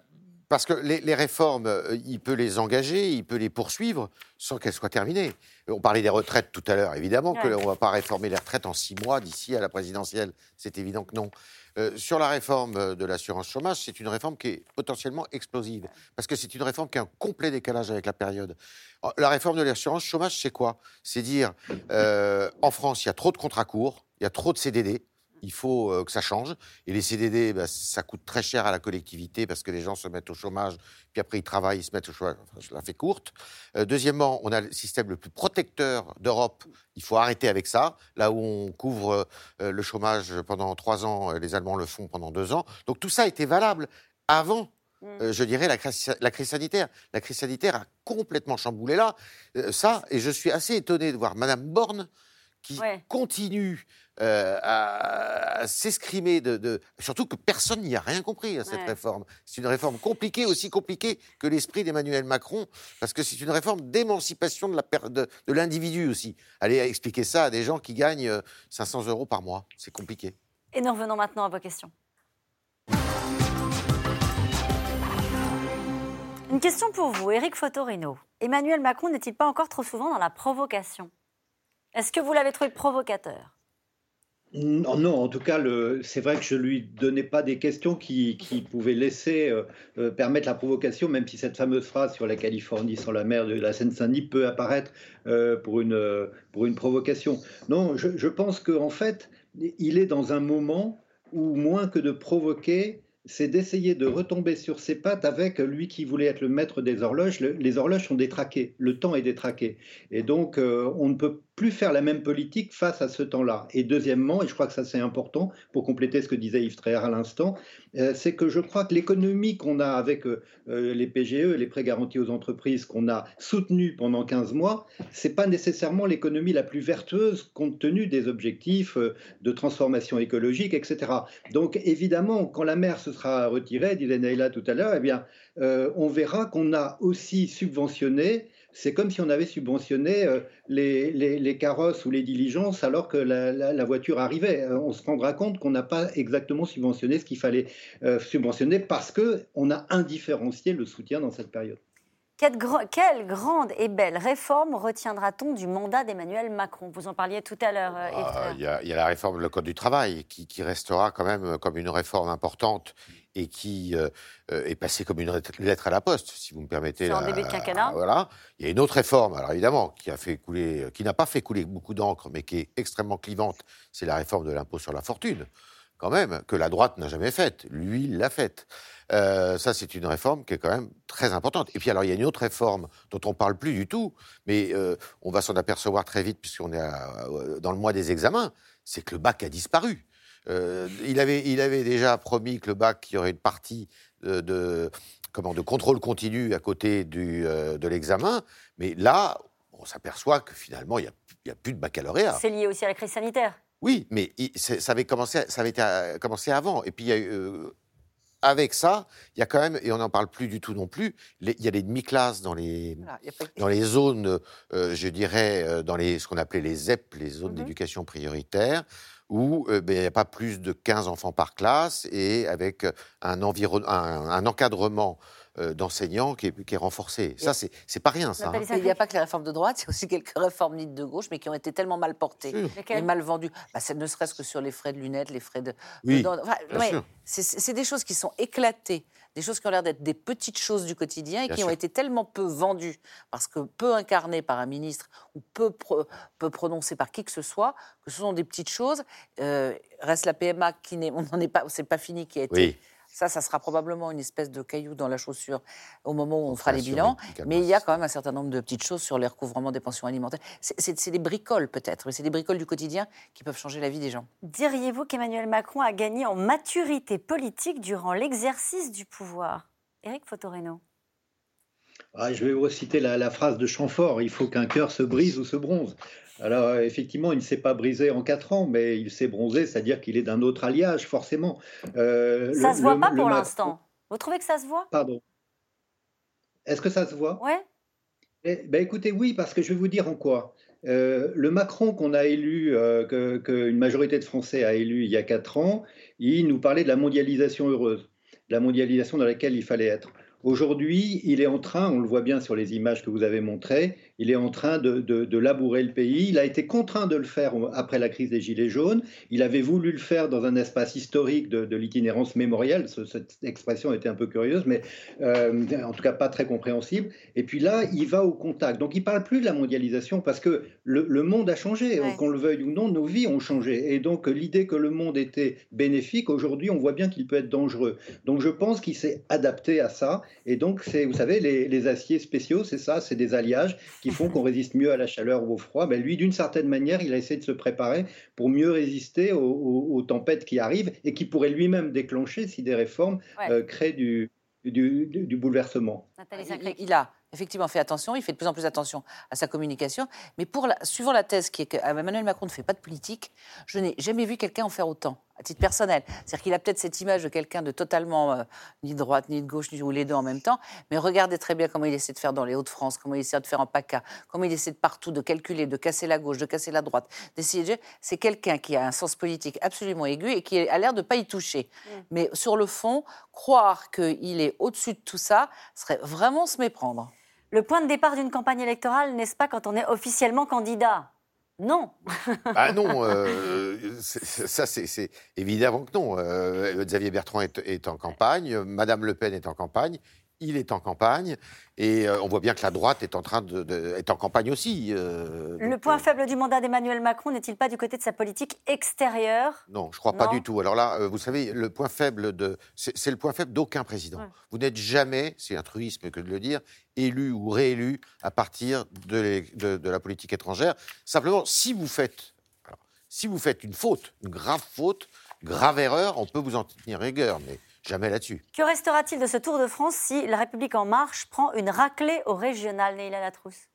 S4: parce que les, les réformes, euh, il peut les engager, il peut les poursuivre sans qu'elles soient terminées. On parlait des retraites tout à l'heure, évidemment
S25: Ouais.
S4: qu'on ne va pas réformer les retraites en six mois d'ici à la présidentielle. C'est évident que non. Euh, sur la réforme de l'assurance chômage, c'est une réforme qui est potentiellement explosive. Parce que c'est une réforme qui a un complet décalage avec la période. Oh, La réforme de l'assurance chômage, c'est quoi? C'est dire, euh, en France, il y a trop de contrats courts, il y a trop de CDD. Il faut euh, que ça change. Et les CDD, bah, ça coûte très cher à la collectivité parce que les gens se mettent au chômage, puis après ils travaillent, ils se mettent au chômage. Enfin, je la fais courte. Euh, deuxièmement, on a le système le plus protecteur d'Europe. Il faut arrêter avec ça. Là où on couvre euh, le chômage pendant trois ans, les Allemands le font pendant deux ans. Donc tout ça était valable avant. euh, je dirais la crise, la crise sanitaire. La crise sanitaire a complètement chamboulé là. Ça, et je suis assez étonné de voir Madame Borne qui continue euh, à, à s'escrimer de, de- Surtout que personne n'y a rien compris à cette
S25: Ouais.
S4: réforme. C'est une réforme compliquée, aussi compliquée que l'esprit d'Emmanuel Macron, parce que c'est une réforme d'émancipation de per- de, l'individu aussi. Allez expliquer ça à des gens qui gagnent euh, 500 euros par mois. C'est compliqué.
S1: Et nous revenons maintenant à vos questions. Une question pour vous, Éric Fotorino. Emmanuel Macron n'est-il pas encore trop souvent dans la provocation? Est-ce que vous l'avez trouvé provocateur?
S5: Non, non, en tout cas, c'est vrai que je lui donnais pas des questions qui, pouvaient laisser euh, euh, permettre la provocation, même si cette fameuse phrase sur la Californie sans la mer de la Seine-Saint-Denis peut apparaître euh, pour, une, pour une provocation. Non, je, pense qu'en fait, il est dans un moment où moins que de provoquer, c'est d'essayer de retomber sur ses pattes avec lui qui voulait être le maître des horloges. Le- les horloges sont détraquées, le temps est détraqué. Et donc, on ne peut plus faire la même politique face à ce temps-là. Et deuxièmement, et je crois que ça c'est important, pour compléter ce que disait Yves Tréhard à l'instant, euh, c'est que je crois que l'économie qu'on a avec euh, euh, les PGE, les prêts garantis aux entreprises, qu'on a soutenus pendant 15 mois, c'est pas nécessairement l'économie la plus vertueuse compte tenu des objectifs de transformation écologique, etc. Donc évidemment, quand la mer se sera retirée, disait Naïla tout à l'heure, eh bien, on verra qu'on a aussi subventionné. C'est comme si on avait subventionné euh, les, carrosses ou les diligences alors que la voiture arrivait. Euh, on se rendra compte qu'on n'a pas exactement subventionné ce qu'il fallait euh, subventionner parce qu'on a indifférencié le soutien dans cette période.
S1: Quelle, grande et belle réforme retiendra-t-on du mandat d'Emmanuel Macron? Vous en parliez tout à l'heure, euh,
S4: Ah. Il y, a, il y a la réforme du Code du travail qui, qui restera quand même euh, comme une réforme importante et qui euh, est passée comme une lettre- à la poste, si vous me permettez.
S1: C'est en début de quinquennat
S4: Voilà. Il y a une autre réforme, alors évidemment, qui a fait couler, qui n'a pas fait couler beaucoup d'encre, mais qui est extrêmement clivante. C'est la réforme de l'impôt sur la fortune, quand même, que la droite n'a jamais faite. Lui, il l'a faite. Euh, ça, c'est une réforme qui est quand même très importante. Et puis, alors, il y a une autre réforme dont on parle plus du tout, mais euh, on va s'en apercevoir très vite puisqu'on est à- euh, dans le mois des examens, c'est que le bac a disparu. Euh, il, avait, il avait déjà promis que le bac, il y aurait une partie de, de- comment, de contrôle continu à côté du, de l'examen, mais là, on s'aperçoit que finalement, il n'y a, a plus de baccalauréat.
S1: C'est lié aussi à la crise sanitaire.
S4: Oui, mais ça avait commencé, ça avait été, commencé avant. Et puis, il y a eu, avec ça, il y a quand même, et on n'en parle plus du tout non plus, les- il y a des demi-classes dans les,
S2: Voilà, pas-
S4: dans les zones, euh, je dirais, euh, dans les, ce qu'on appelait les ZEP, les
S1: Mhm.
S4: zones d'éducation prioritaire, où euh, ben, il n'y a pas plus de 15 enfants par classe et avec un, un, un encadrement d'enseignants qui est, qui est renforcé. Ça, c'est c'est pas rien, ça. hein.
S2: Il n'y a pas que les réformes de droite, il y a aussi quelques réformes dites de gauche, mais qui ont été tellement mal portées et mal vendues. Bah, c'est ne serait-ce que sur les frais de lunettes, les frais de.
S4: Oui,
S2: de. Enfin,
S4: bien
S2: ouais,
S4: sûr.
S2: c'est- des choses qui sont éclatées, des choses qui ont l'air d'être des petites choses du quotidien et
S4: Bien
S2: qui ont été tellement peu vendues, parce que peu incarnées par un ministre ou peu, pro- peu prononcées par qui que ce soit, que ce sont des petites choses. Euh, reste la PMA qui n'est, on n'en est pas, c'est pas fini, qui a été.
S4: Oui.
S2: Ça, ça sera probablement une espèce de caillou dans la chaussure au moment où on fera les bilans. Mais il y a quand même un certain nombre de petites choses sur les recouvrements des pensions alimentaires. C'est des bricoles peut-être, mais c'est des bricoles du quotidien qui peuvent changer la vie des gens.
S1: Diriez-vous qu'Emmanuel Macron a gagné en maturité politique durant l'exercice du pouvoir? Éric Fotoreno.
S5: Ah, je vais vous citer la, la phrase de Chamfort il faut qu'un cœur se brise ou se bronze. Alors, effectivement, il ne s'est pas brisé en quatre ans, mais il s'est bronzé, c'est-à-dire qu'il est d'un autre alliage, forcément.
S1: Euh, ça ne se voit pas pour l'instant. Vous trouvez que ça se voit?
S5: Pardon. Est-ce que ça se voit?
S1: Oui.
S5: Eh, ben, écoutez, oui, parce que je vais vous dire en quoi. Euh, le Macron qu'on a élu, euh, qu'une majorité de Français a élu il y a quatre ans, il nous parlait de la mondialisation heureuse, de la mondialisation dans laquelle il fallait être. Aujourd'hui, il est en train, on le voit bien sur les images que vous avez montrées, il est en train de, labourer le pays. Il a été contraint de le faire après la crise des Gilets jaunes. Il avait voulu le faire dans un espace historique de, l'itinérance mémorielle. cette expression était un peu curieuse, mais euh, en tout cas pas très compréhensible. Et puis là, il va au contact. Donc il parle plus de la mondialisation parce que le, monde a changé. Qu'on le veuille ou non, nos vies ont changé. Et donc l'idée que le monde était bénéfique, aujourd'hui, on voit bien qu'il peut être dangereux. Donc je pense qu'il s'est adapté à ça. Et donc, c'est, vous savez, les, les aciers spéciaux, c'est ça, c'est des alliages qui font qu'on résiste mieux à la chaleur ou au froid. Ben, lui, d'une certaine manière, il a essayé de se préparer pour mieux résister aux, tempêtes qui arrivent et qui pourraient lui-même déclencher si des réformes euh, créent du, du, bouleversement.
S2: Il, a effectivement fait attention, il fait de plus en plus attention à sa communication, mais pour la, suivant la thèse qui est que Emmanuel Macron ne fait pas de politique, je n'ai jamais vu quelqu'un en faire autant à titre personnel. C'est-à-dire qu'il a peut-être cette image de quelqu'un de totalement euh, ni de droite ni de gauche, ni ou les deux en même temps, mais regardez très bien comment il essaie de faire dans les Hauts-de-France, comment il essaie de faire en PACA, comment il essaie de partout de calculer, de casser la gauche, de casser la droite, d'essayer C'est quelqu'un qui a un sens politique absolument aigu et qui a l'air de ne pas y toucher. Mm. Mais sur le fond, croire qu'il est au-dessus de tout ça serait vraiment se méprendre.
S1: Le point de départ d'une campagne électorale, n'est-ce pas, quand on est officiellement candidat? Non.
S4: ah non, euh, ça c'est évidemment que non. Euh, Xavier Bertrand est, en campagne, Madame Le Pen est en campagne, il est en campagne et euh, on voit bien que la droite est en train de, en campagne aussi.
S1: Euh, le point euh, faible du mandat d'Emmanuel Macron n'est-il pas du côté de sa politique extérieure?
S4: Non, je crois pas du tout. Alors là, vous savez, le point faible de c'est le point faible d'aucun président. Vous n'êtes jamais, c'est un truisme que de le dire, élu ou réélu à partir de, de, la politique étrangère. Simplement, si vous faites si vous faites une faute, une grave faute, grave erreur, on peut vous en tenir rigueur, mais Jamais là-dessus.
S1: Que restera-t-il de ce Tour de France si La République En Marche prend une raclée au régional, Neila Latrousse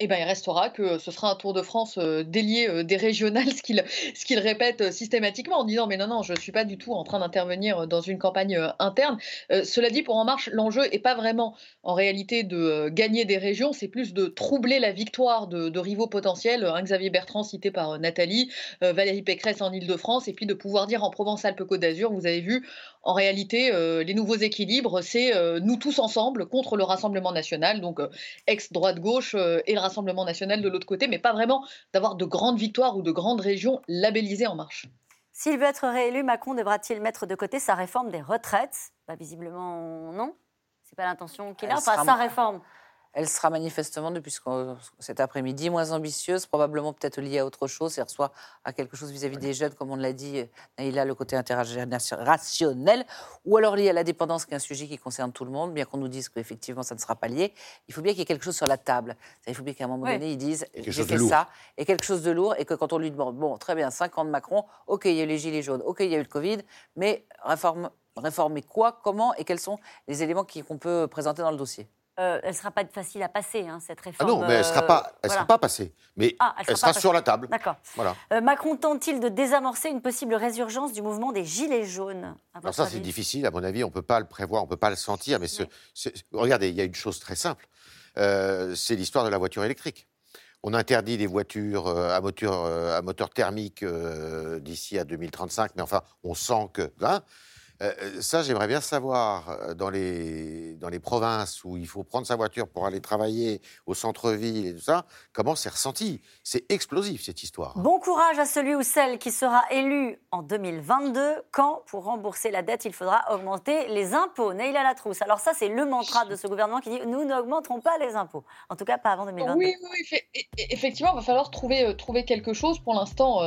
S3: eh ben, il restera que ce sera un Tour de France euh, délié euh, des régionales, ce qu'il qu'il répète euh, systématiquement en disant mais non non je suis pas du tout en train d'intervenir dans une campagne interne. cela dit pour En Marche l'enjeu est pas vraiment en réalité de gagner des régions, c'est plus de troubler la victoire de, rivaux potentiels, un Xavier Bertrand cité par Nathalie, Valérie Pécresse en Île-de-France et puis de pouvoir dire en Provence-Alpes-Côte d'Azur vous avez vu en réalité les nouveaux équilibres c'est nous tous ensemble contre le Rassemblement national donc ex droite gauche et le Rassemblement national de l'autre côté, mais pas vraiment d'avoir de grandes victoires ou de grandes régions labellisées en marche.
S1: S'il veut être réélu, Macron devra-t-il mettre de côté sa réforme des retraites? Bah, Visiblement, non. C'est pas l'intention qu'il a. Enfin, sa réforme.
S2: Elle sera manifestement, depuis cet après-midi, moins ambitieuse, probablement peut-être liée à autre chose, soit à quelque chose vis-à-vis des jeunes, comme on l'a dit, il a le côté intergénérationnel, ou alors lié à la dépendance, qui est un sujet qui concerne tout le monde, bien qu'on nous dise qu'effectivement ça ne sera pas lié. Il faut bien qu'il y ait quelque chose sur la table. Il faut bien qu'à un moment donné, ils disent j'ai fait ça, et quelque chose de lourd, et que quand on lui demande, bon, très bien, 5 ans de Macron, ok, il y a eu les gilets jaunes, ok, il y a eu le Covid, mais réforme, réformer quoi, comment, et quels sont les éléments qu'on peut présenter dans le dossier?
S1: Euh, elle ne sera pas facile à passer, hein, cette réforme.
S4: Ah non, mais elle ne sera, pas, elle sera pas passée. Mais ah, elle sera, sur la table.
S1: D'accord. Voilà. Euh, Macron tente-t-il de désamorcer une possible résurgence du mouvement des Gilets jaunes
S4: Alors ça, c'est difficile, à mon avis. On ne peut pas le prévoir, on ne peut pas le sentir. Mais regardez, il y a une chose très simple. Euh, c'est l'histoire de la voiture électrique. On interdit les voitures à moteur, à moteur thermique d'ici à 2035, mais enfin, on sent que... Hein, euh, euh, ça, j'aimerais bien savoir, euh, dans les, dans les provinces où il faut prendre sa voiture pour aller travailler au centre-ville et tout ça, comment c'est ressenti? C'est explosif, cette histoire.
S1: Bon courage à celui ou celle qui sera élu en 2022, quand, pour rembourser la dette, il faudra augmenter les impôts? Neila Latrousse. Alors ça, c'est le mantra de ce gouvernement qui dit « nous n'augmenterons pas les impôts ». En tout cas, pas avant 2022.
S3: Oui, oui effectivement, il va falloir trouver, trouver quelque chose. Pour l'instant,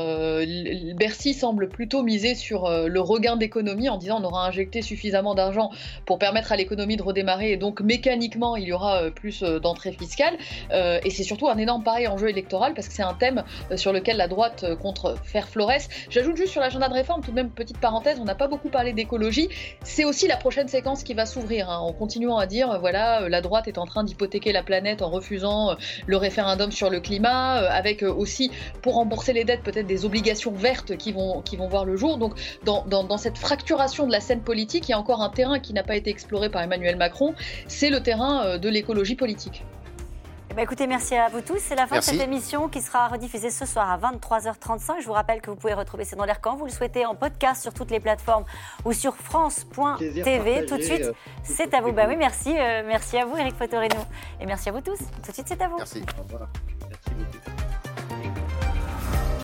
S3: Bercy semble plutôt miser sur le regain d'économie en disant on aura injecté suffisamment d'argent pour permettre à l'économie de redémarrer et donc mécaniquement il y aura euh, plus euh, d'entrées fiscales. Euh, et c'est surtout un énorme pareil enjeu électoral parce que c'est un thème sur lequel la droite contre faire Flores. J'ajoute juste sur l'agenda de réforme, tout de même petite parenthèse, on n'a pas beaucoup parlé d'écologie. C'est aussi la prochaine séquence qui va s'ouvrir hein, en continuant à dire voilà la droite est en train d'hypothéquer la planète en refusant le référendum sur le climat, avec aussi pour rembourser les dettes peut-être des obligations vertes qui vont qui vont voir le jour. Donc dans, dans, dans cette fracturation de la scène politique, il y a encore un terrain qui n'a pas été exploré par Emmanuel Macron, c'est le terrain euh, de l'écologie politique.
S1: Eh ben, écoutez, merci à vous tous. C'est la fin
S3: Merci.
S1: de cette émission qui sera rediffusée ce soir à 23h35. Je vous rappelle que vous pouvez retrouver C'est dans l'air quand vous le souhaitez en podcast sur toutes les plateformes ou sur France.tv. Tout de suite,
S5: euh,
S1: c'est à vous. Bah oui, merci. euh, merci à vous, Eric Fotorino. Et merci à vous tous. Tout de suite, c'est à vous.
S4: Merci.
S5: Au revoir. Merci beaucoup.